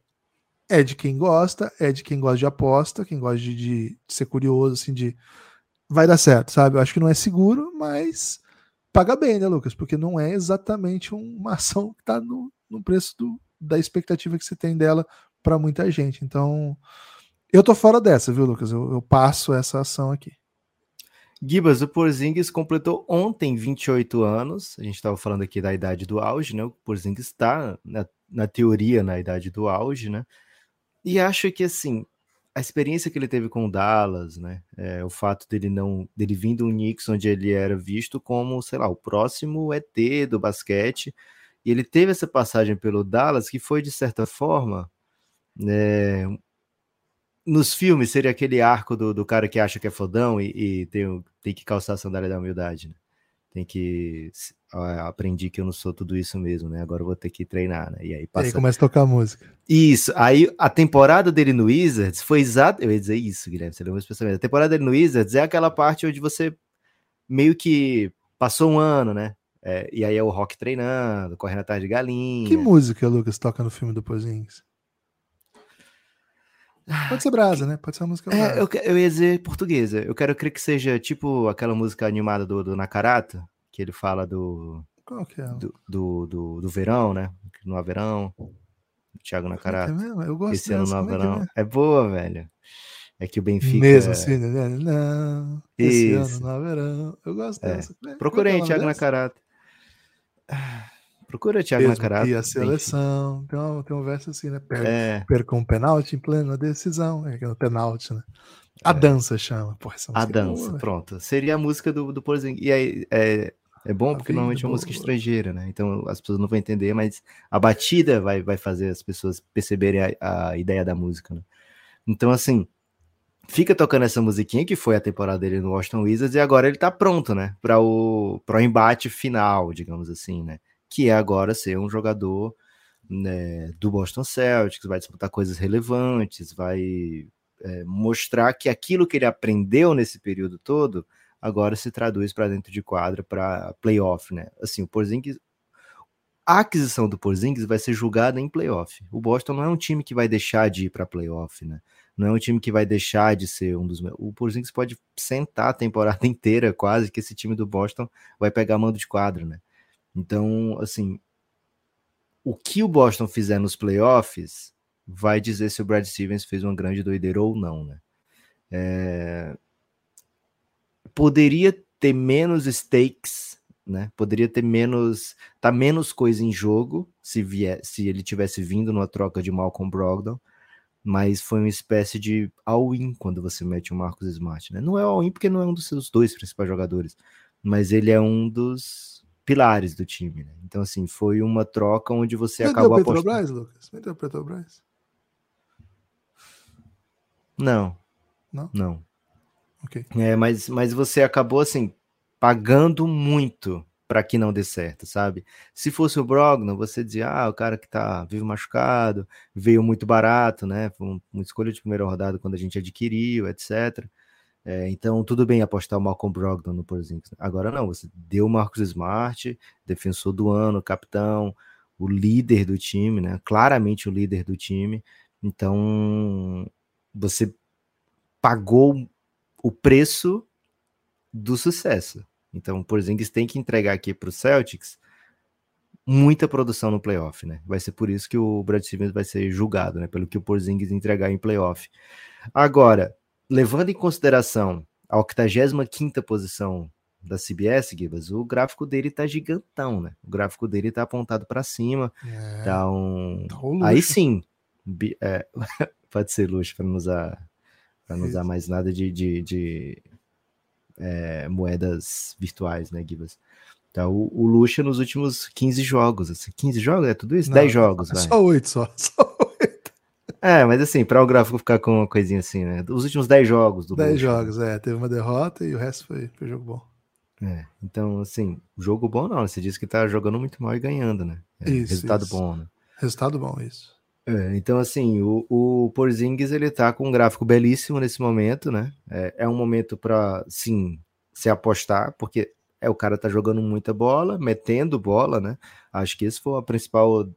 é de quem gosta, é de quem gosta de aposta, quem gosta de, de, de ser curioso, assim, de vai dar certo, sabe? Eu acho que não é seguro, mas paga bem, né, Lucas? Porque não é exatamente uma [laughs] ação que está no, no preço do, da expectativa que você tem dela para muita gente. Então, eu tô fora dessa, viu, Lucas? Eu, eu passo essa ação aqui. Gibas, o Porzingis completou ontem 28 anos. A gente estava falando aqui da idade do auge, né? O Porzingis está, na, na teoria, na idade do auge, né? E acho que, assim, a experiência que ele teve com o Dallas, né? É, o fato dele não dele vindo um Knicks onde ele era visto como, sei lá, o próximo ET do basquete, e ele teve essa passagem pelo Dallas que foi de certa forma, né, nos filmes seria aquele arco do, do cara que acha que é fodão e, e tem, tem que calçar a sandália da humildade, né? Tem que aprendi que eu não sou tudo isso mesmo, né? Agora eu vou ter que treinar, né? E aí passa. E aí começa a tocar música. Isso. Aí a temporada dele no Wizards foi exato. Eu ia dizer isso, Guilherme. Você lembra esse pensamento? A temporada dele no Wizards é aquela parte onde você meio que passou um ano, né? É, e aí é o rock treinando, correndo atrás de galinha. Que música, Lucas, toca no filme do Pozinhos? Pode ser brasa, né? Pode ser uma música. É, eu, eu ia dizer portuguesa. Eu quero crer que seja tipo aquela música animada do, do Nakarata, que ele fala do. Qual que é? Do, do, do, do verão, né? Não há verão. Thiago é Nakarata. É eu gosto Esse ano não há é. É, é, boa, velho. É que o Benfica. Mesmo assim, né? Não. Esse Isso. ano não há verão. Eu gosto é. dessa. Procurei Thiago Nakarata. Procura Thiago Nakarata. E a seleção. Tem um, tem um verso assim, né? Per, é. Perca um penalti em plena decisão. É no penalti, né? A é. dança chama. Porra, a dança, boa, pronto. Seria a música do, do Porzingis. E aí, é, é bom porque normalmente é uma música estrangeira, né? Então as pessoas não vão entender, mas a batida vai, vai fazer as pessoas perceberem a, a ideia da música, né? Então, assim, fica tocando essa musiquinha que foi a temporada dele no Washington Wizards e agora ele tá pronto, né? Para o, o embate final, digamos assim, né? Que é agora ser um jogador né, do Boston Celtics, vai disputar coisas relevantes, vai é, mostrar que aquilo que ele aprendeu nesse período todo agora se traduz para dentro de quadra para playoff, né? Assim, o Porzingis a aquisição do Porzingis vai ser julgada em playoff. O Boston não é um time que vai deixar de ir para playoff, né? Não é um time que vai deixar de ser um dos. O Porzingis pode sentar a temporada [laughs] inteira, quase, que esse time do Boston vai pegar mando de quadro, né? Então, assim, o que o Boston fizer nos playoffs vai dizer se o Brad Stevens fez uma grande doideira ou não, né? É... Poderia ter menos stakes, né? Poderia ter menos, tá menos coisa em jogo se vier, se ele tivesse vindo numa troca de Malcolm Brogdon, mas foi uma espécie de all-in quando você mete o Marcos Smart, né? Não é all-in porque não é um dos seus dois principais jogadores, mas ele é um dos pilares do time, né? Então assim, foi uma troca onde você Vendeu acabou apostando. Petrobras, Lucas? Vendeu Petrobras? Não. Não? Não. Ok. É, mas, mas você acabou assim pagando muito para que não dê certo, sabe? Se fosse o Brogdon, você dizia, ah, o cara que tá vivo machucado, veio muito barato, né? Foi uma escolha de primeira rodada quando a gente adquiriu, etc. É, então, tudo bem apostar o Malcolm Brogdon no Porzingis. Agora não, você deu o Marcos Smart, defensor do ano, capitão, o líder do time, né? Claramente o líder do time. Então, você pagou o preço do sucesso. Então, o Porzingis tem que entregar aqui para o Celtics muita produção no playoff, né? Vai ser por isso que o Brad Stevens vai ser julgado, né? Pelo que o Porzingis entregar em playoff. Agora, levando em consideração a 85 posição da CBS, Gibas, o gráfico dele tá gigantão, né? O gráfico dele tá apontado para cima. É, tá um... Tá Aí sim, é, [laughs] pode ser luxo para não usar para não usar mais nada de, de, de é, moedas virtuais, né, Gibas? Então, o, o Lucha nos últimos 15 jogos, assim, 15 jogos, é tudo isso? Não, 10 jogos, é vai. Só 8, [laughs] só, só 8. É, mas assim, para o gráfico ficar com uma coisinha assim, né? Os últimos 10 jogos do 10 Lucha. jogos, é, teve uma derrota e o resto foi, foi jogo bom. É, então, assim, jogo bom não, você disse que tá jogando muito mal e ganhando, né? É, isso, resultado isso. bom, né? Resultado bom, isso. É, então, assim, o, o Porzingis ele tá com um gráfico belíssimo nesse momento, né? É, é um momento para, sim, se apostar, porque é o cara tá jogando muita bola, metendo bola, né? Acho que esse foi o principal,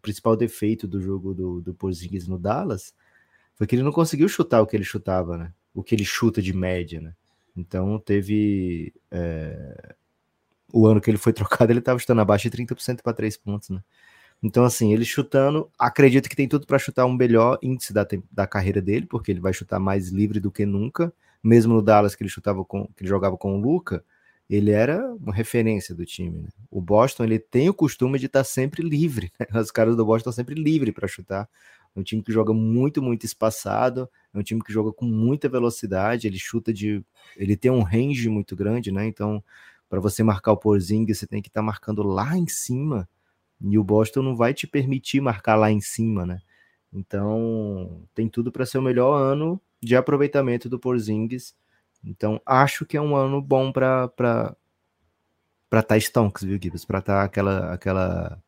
principal defeito do jogo do, do Porzingis no Dallas, foi que ele não conseguiu chutar o que ele chutava, né? O que ele chuta de média, né? Então teve. É... O ano que ele foi [laughs] trocado, ele estava chutando abaixo de 30% para 3 pontos, né? Então, assim, ele chutando, acredito que tem tudo para chutar um melhor índice da, da carreira dele, porque ele vai chutar mais livre do que nunca. Mesmo no Dallas, que ele chutava com, que ele jogava com o Luca, ele era uma referência do time. Né? O Boston ele tem o costume de estar tá sempre livre. Né? [laughs] Os caras do Boston estão sempre livres para chutar. É um time que joga muito, muito espaçado. É um time que joga com muita velocidade. Ele chuta de, ele tem um range muito grande, né? Então, para você marcar o Porzingis, você tem que estar tá marcando lá em cima e o Boston não vai te permitir marcar lá em cima, né? Então, tem tudo para ser o melhor ano de aproveitamento do Porzingis. Então, acho que é um ano bom para para para tá Stonks, viu, Gibbs? Para estar tá aquela aquela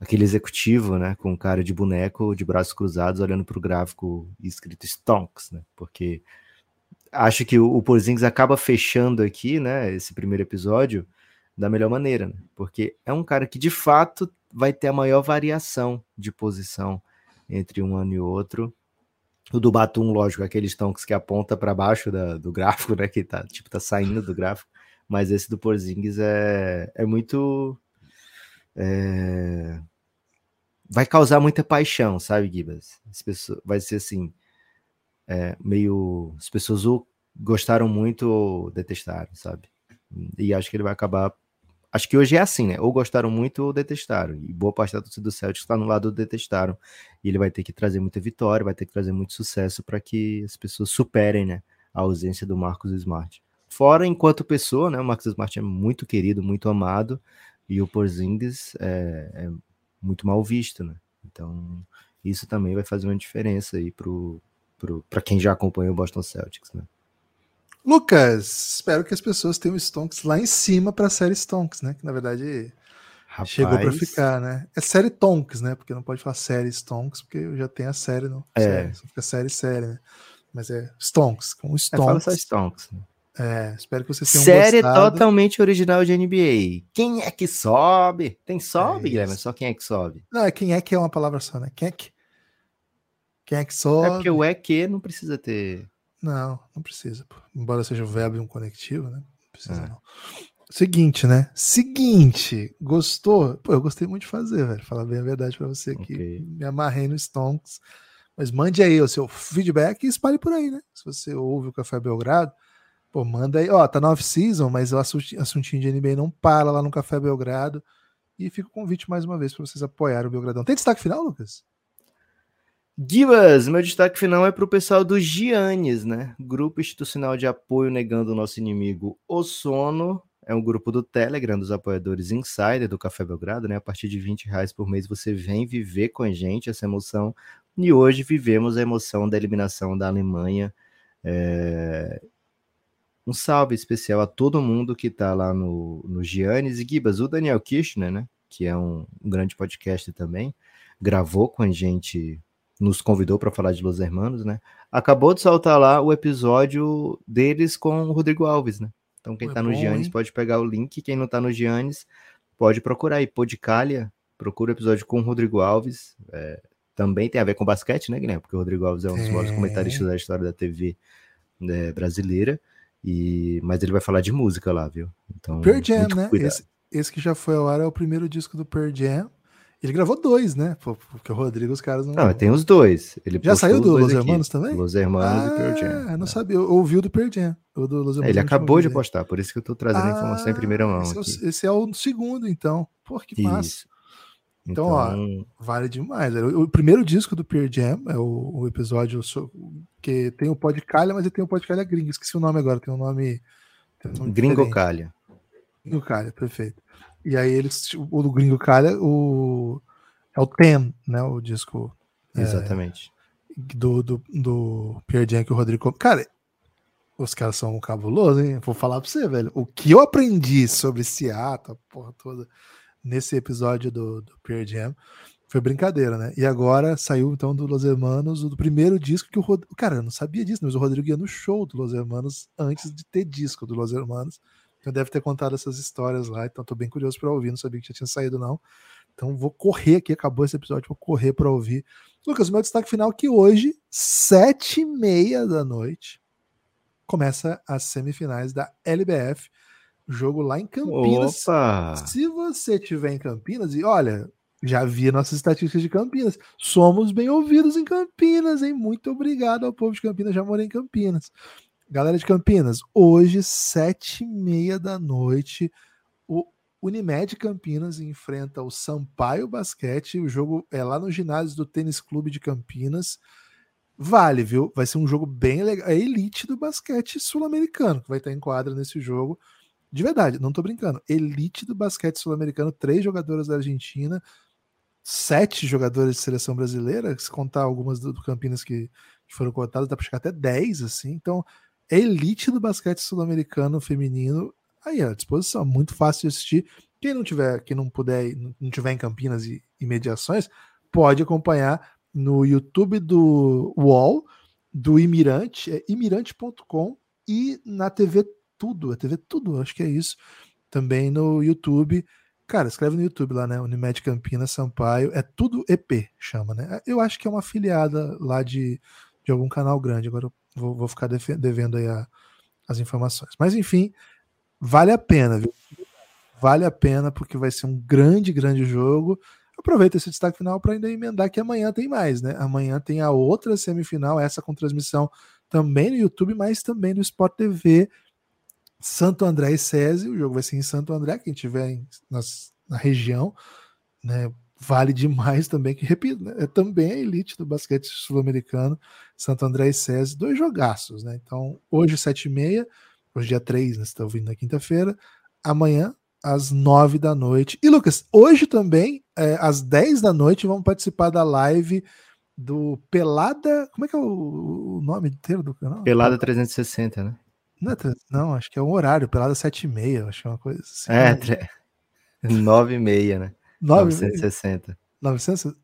aquele executivo, né, com cara de boneco, de braços cruzados, olhando para o gráfico escrito Stonks, né? Porque acho que o, o Porzingis acaba fechando aqui, né, esse primeiro episódio da melhor maneira, né? Porque é um cara que de fato vai ter a maior variação de posição entre um ano e outro. O do Batum, lógico, aqueles tonks que aponta para baixo da, do gráfico, né? Que tá, tipo, tá saindo do gráfico. Mas esse do Porzingis é, é muito. É... Vai causar muita paixão, sabe, Gibas? As pessoas, vai ser assim. É, meio. As pessoas gostaram muito ou detestaram, sabe? E acho que ele vai acabar Acho que hoje é assim, né? Ou gostaram muito ou detestaram. E boa parte da torcida do Celtics está no lado do detestaram. E ele vai ter que trazer muita vitória, vai ter que trazer muito sucesso para que as pessoas superem, né? A ausência do Marcos Smart. Fora, enquanto pessoa, né? O Marcos Smart é muito querido, muito amado. E o Porzingis é, é muito mal visto, né? Então, isso também vai fazer uma diferença aí para quem já acompanha o Boston Celtics, né? Lucas, espero que as pessoas tenham Stonks lá em cima para a série Stonks, né? Que na verdade Rapaz... chegou para ficar, né? É série Tonks, né? Porque não pode falar série Stonks, porque eu já tenho a série, não. É. Série, só fica série série, né? Mas é Stonks, com Stonks. É, fala só Stonks. Né? É, espero que vocês tenham Série gostado. totalmente original de NBA. Quem é que sobe? Tem sobe, é Guilherme? Só quem é que sobe? Não, é quem é que é uma palavra só, né? Quem é que? Quem é que sobe? É porque o é que não precisa ter não, não precisa. Pô. Embora seja um verbo e um conectivo, né? Não precisa, é. não. Seguinte, né? Seguinte, gostou? Pô, eu gostei muito de fazer, velho. Falar bem a verdade para você aqui. Okay. Me amarrei no Stonks. Mas mande aí o seu feedback e espalhe por aí, né? Se você ouve o Café Belgrado, pô, manda aí. Ó, tá na off-season, mas o assuntinho de NBA não para lá no Café Belgrado. E fica o convite mais uma vez para vocês apoiarem o Belgradão. Tem destaque final, Lucas? Gibas, meu destaque final é para o pessoal do Giannis, né? Grupo Institucional de Apoio Negando o Nosso Inimigo, o Sono. É um grupo do Telegram dos apoiadores Insider do Café Belgrado, né? A partir de 20 reais por mês você vem viver com a gente essa emoção. E hoje vivemos a emoção da eliminação da Alemanha. É... Um salve especial a todo mundo que está lá no, no Giannis e Gibas, o Daniel Kirchner, né? Que é um, um grande podcast também, gravou com a gente nos convidou para falar de Los Hermanos, né? Acabou de soltar lá o episódio deles com o Rodrigo Alves, né? Então quem é tá no Giannis pode pegar o link, quem não tá no Giannis pode procurar aí, Podcalia, procura o episódio com o Rodrigo Alves, é, também tem a ver com basquete, né, Guilherme? Porque o Rodrigo Alves é um dos maiores comentaristas da história da TV né, brasileira, e mas ele vai falar de música lá, viu? Então, Pearl Jam, né? Esse, esse, que já foi ao ar é o primeiro disco do Pearl Jam, ele gravou dois, né? Porque o Rodrigo, os caras não. Não, tem os dois. Ele Já saiu do Los Hermanos também? Los Hermanos ah, e Pearl Jam. Eu não é. sabia, eu ouvi o do Pearl Jam. O do Los é, ele acabou de postar, por isso que eu tô trazendo ah, a informação em primeira mão. Esse é, o, esse é, o, segundo, então. Pô, que isso. massa. Então, então, ó, vale demais. O, primeiro disco do Pearl Jam é o, o episódio que tem o Podcalha, mas ele tem o Podcalha Gringo. Esqueci o nome agora, tem um nome. Tem um nome Gringo Gringo Calha, perfeito. E aí eles, o do Gringo Calha, o é o Ten, né? O disco. É, Exatamente. É, do, do, do Pierre Jam que o Rodrigo. Cara, os caras são cabulosos, hein? Vou falar pra você, velho. O que eu aprendi sobre Seattle, a porra toda, nesse episódio do, do Pierre Jam, foi brincadeira, né? E agora saiu então do Los Hermanos, do primeiro disco que o Rodrigo. Cara, eu não sabia disso, mas o Rodrigo ia no show do Los Hermanos antes de ter disco do Los Hermanos. Deve ter contado essas histórias lá, então tô bem curioso para ouvir, não sabia que já tinha saído não. Então vou correr aqui, acabou esse episódio, vou correr para ouvir. Lucas, meu destaque final é que hoje, sete e meia da noite, começa as semifinais da LBF, jogo lá em Campinas. Opa! Se você tiver em Campinas, e olha, já vi nossas estatísticas de Campinas, somos bem ouvidos em Campinas, hein? Muito obrigado ao povo de Campinas, já morei em Campinas. Galera de Campinas, hoje, sete e meia da noite, o Unimed Campinas enfrenta o Sampaio Basquete. O jogo é lá no ginásio do Tênis Clube de Campinas. Vale, viu? Vai ser um jogo bem legal. É elite do basquete sul-americano que vai estar em quadra nesse jogo. De verdade, não tô brincando. Elite do basquete sul-americano, três jogadoras da Argentina, sete jogadores de seleção brasileira, se contar algumas do, Campinas que, foram contadas, dá para chegar até dez, assim. Então, elite do basquete sul-americano feminino aí à disposição, muito fácil de assistir. Quem não tiver, quem não puder, não tiver em Campinas e, imediações, pode acompanhar no YouTube do UOL, do Imirante, é imirante.com e na TV Tudo, a TV Tudo, acho que é isso. Também no YouTube. Cara, escreve no YouTube lá, né? Unimed Campinas Sampaio. É tudo EP, chama, né? Eu acho que é uma afiliada lá de, de algum canal grande. Agora eu vou, vou ficar devendo aí a, as informações. Mas enfim, vale a pena, viu? Vale a pena porque vai ser um grande, grande jogo. Aproveita esse destaque final para ainda emendar que amanhã tem mais, né? Amanhã tem a outra semifinal, essa com transmissão também no YouTube, mas também no Sport TV. Santo André e SESI, o jogo vai ser em Santo André, quem tiver em, nas, na região, né? Vale demais também, que repito, né, é também a elite do basquete sul-americano, Santo André e SESI, dois jogaços, né? Então, hoje, sete e meia, Hoje, dia 3, né? Você está ouvindo na quinta-feira. Amanhã, às 9 da noite. E, Lucas, hoje também, é, às 10 da noite, vamos participar da live do Pelada. Como é que é o, nome inteiro do canal? Pelada 360, né? Não, é, não, acho que é um horário, Pelada 7 e meia, acho que é uma coisa assim. É, tre... 9 e meia, né? 9 960. 900?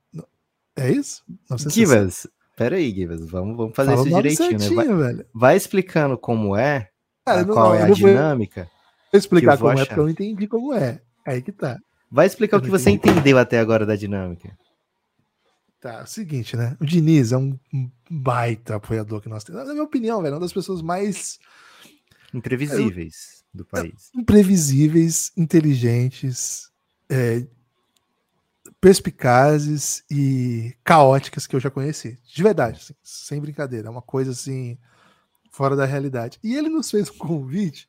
É isso? 960. Givas, peraí, Givas, vamos, vamos fazer Fala isso direitinho, né? Vai, velho. vai explicando como é, Cara, não, qual não, é a dinâmica. Vou explicar como achar. é, porque eu não entendi como é. Aí que tá. Vai explicar eu o que você entendeu até agora da dinâmica. Tá, é o seguinte, né? O Diniz é um baita apoiador que nós temos. Na minha opinião, velho, é uma das pessoas mais imprevisíveis é, do país. Imprevisíveis, inteligentes, é, perspicazes e caóticas que eu já conheci. De verdade, assim, sem brincadeira. É uma coisa assim, fora da realidade. E ele nos fez um convite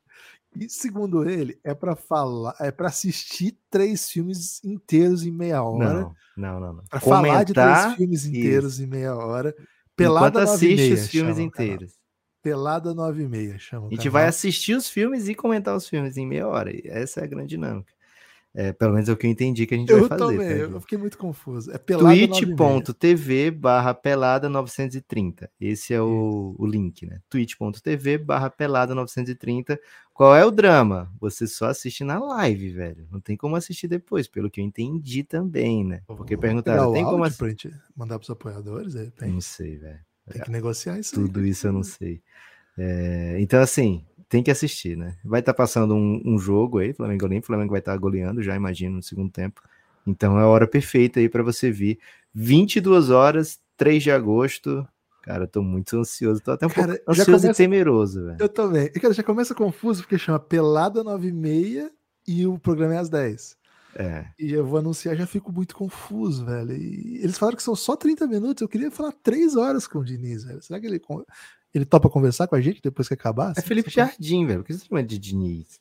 e, segundo ele, é para falar, é para assistir três filmes inteiros em meia hora. Não, não, não. não. Para falar de três filmes inteiros isso. em meia hora. Pelada Enquanto assiste os filmes inteiros. Pelada 9 e meia, chama. A gente vai assistir os filmes e comentar os filmes em meia hora. Essa é a grande dinâmica. É, pelo menos é o que eu entendi que a gente eu vai fazer. Também, eu fiquei muito confuso. É twitch.tv barra pelada 930. Esse é o, o link, né? twitch.tv barra pelada 930. Qual é o drama? Você só assiste na live, velho. Não tem como assistir depois, pelo que eu entendi também, né? Porque perguntaram, tem como assistir? Mandar pros apoiadores? Não sei, velho. Tem que negociar isso Tudo aí, isso eu não sei. É, então, assim, tem que assistir, né? Vai estar tá passando um, um, jogo aí, Flamengo Olímpico, Flamengo vai estar tá goleando, já imagino, no segundo tempo. Então é a hora perfeita aí para você vir. 22 horas, 3 de agosto. Cara, tô muito ansioso, tô até um cara, pouco ansioso começa... e temeroso, velho. Eu também. E, cara, já começa confuso porque chama Pelada 9 e meia e o programa é às 10. É. E eu vou anunciar, já fico muito confuso, velho. E eles falaram que são só 30 minutos. Eu queria falar 3 horas com o Diniz, velho. Será que ele ele topa conversar com a gente depois que acabar? É Felipe Jardim, velho. Por que você chama de Diniz?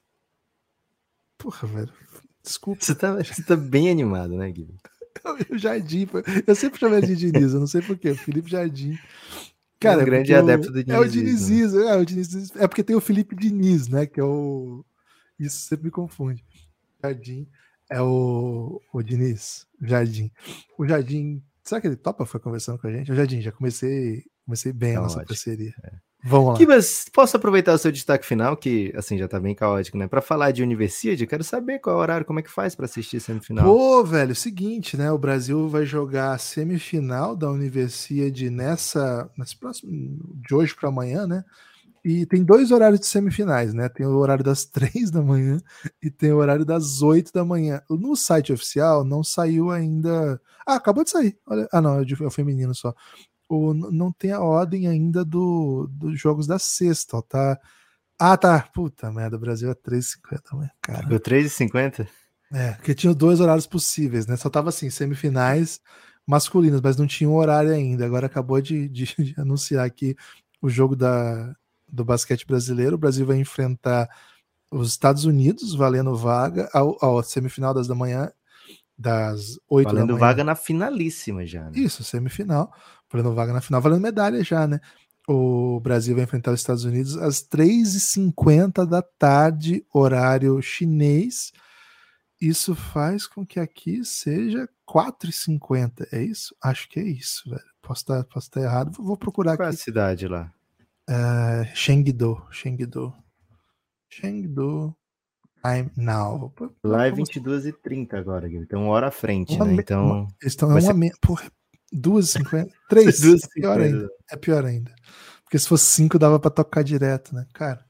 Porra, velho. Desculpa. Você tá, você tá bem animado, né, Guilherme? [laughs] o Jardim. Eu sempre chamei ele de Diniz, eu não sei porquê. Felipe Jardim. Cara, é um grande adepto do Diniz. É o Dinizismo. É, o Diniz, é porque tem o Felipe Diniz, né? Que é o. Isso sempre me confunde. Jardim é o, o Diniz. Jardim. O Jardim. Será que ele topa? Foi conversando com a gente? O Jardim, já comecei Comecei bem tá a nossa ótimo. parceria. É. Vamos lá. Kibas, posso aproveitar o seu destaque final, que assim já tá bem caótico, né? Para falar de Universidade, quero saber qual é o horário, como é que faz para assistir semifinal. Pô, velho, seguinte, né? O Brasil vai jogar a semifinal da Universidade nessa, nesse próximo de hoje para amanhã, né? E tem dois horários de semifinais, né? Tem o horário das [laughs] três da manhã e tem o horário das oito da manhã. No site oficial não saiu ainda. Ah, acabou de sair. Olha, ah, não, é, é o feminino só o, não tem a ordem ainda do, dos jogos da sexta, ó, tá? Ah, tá. Puta merda, o Brasil é 3,50, cara. Ficou 3,50? É, porque tinha dois horários possíveis, né? Só tava assim, semifinais masculinas, mas não tinha um horário ainda. Agora acabou de, de, [laughs] de anunciar aqui o jogo da, do basquete brasileiro. O Brasil vai enfrentar os Estados Unidos, valendo vaga, ao, ao semifinal das da manhã, das 8 valendo da manhã. vaga na finalíssima já. Né? Isso, semifinal valendo vaga na final, valendo medalha já, né? O Brasil vai enfrentar os Estados Unidos às 3h50 da tarde, horário chinês. Isso faz com que aqui seja 4h50. É isso? Acho que é isso, velho. Posso estar, posso estar errado. Vou procurar Qual aqui. Qual é a cidade lá? Uh, Chengdu. Chengdu. Chengdu. I'm now. Lá é 22h30 agora, Então, uma hora à frente, uma né? Então. Estão é uma. Ser... Porra, Duas cinquenta? [laughs] Três? Duas é pior ainda. É pior ainda. Porque se fosse cinco, dava pra tocar direto, né? Cara.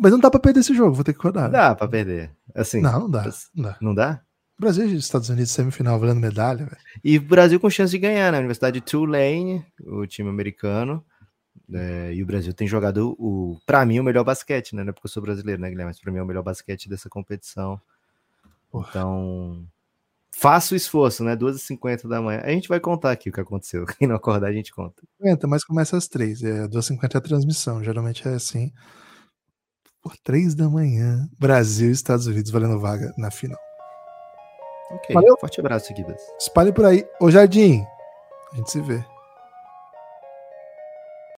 Mas não dá pra perder esse jogo, vou ter que rodar. Dá pra perder. Assim. Não, não dá. Não dá? Não dá? Brasil e Estados Unidos semifinal valendo medalha, velho. E Brasil com chance de ganhar, né? Universidade de Tulane, o time americano. É, e o Brasil tem jogado o, para mim, o melhor basquete, né? Não é porque eu sou brasileiro, né, Guilherme? Mas pra mim é o melhor basquete dessa competição. Porra. Então, faça o esforço, né? 2h50 da manhã. A gente vai contar aqui o que aconteceu. [laughs] Quem não acordar, a gente conta. Aguenta, mas começa às 3 É, 2h50 é a transmissão. Geralmente é assim. Por 3 da manhã, Brasil e Estados Unidos valendo vaga na final. Ok. Valeu. Forte abraço, Guidas. Espalhe por aí. Ô, Jardim, a gente se vê.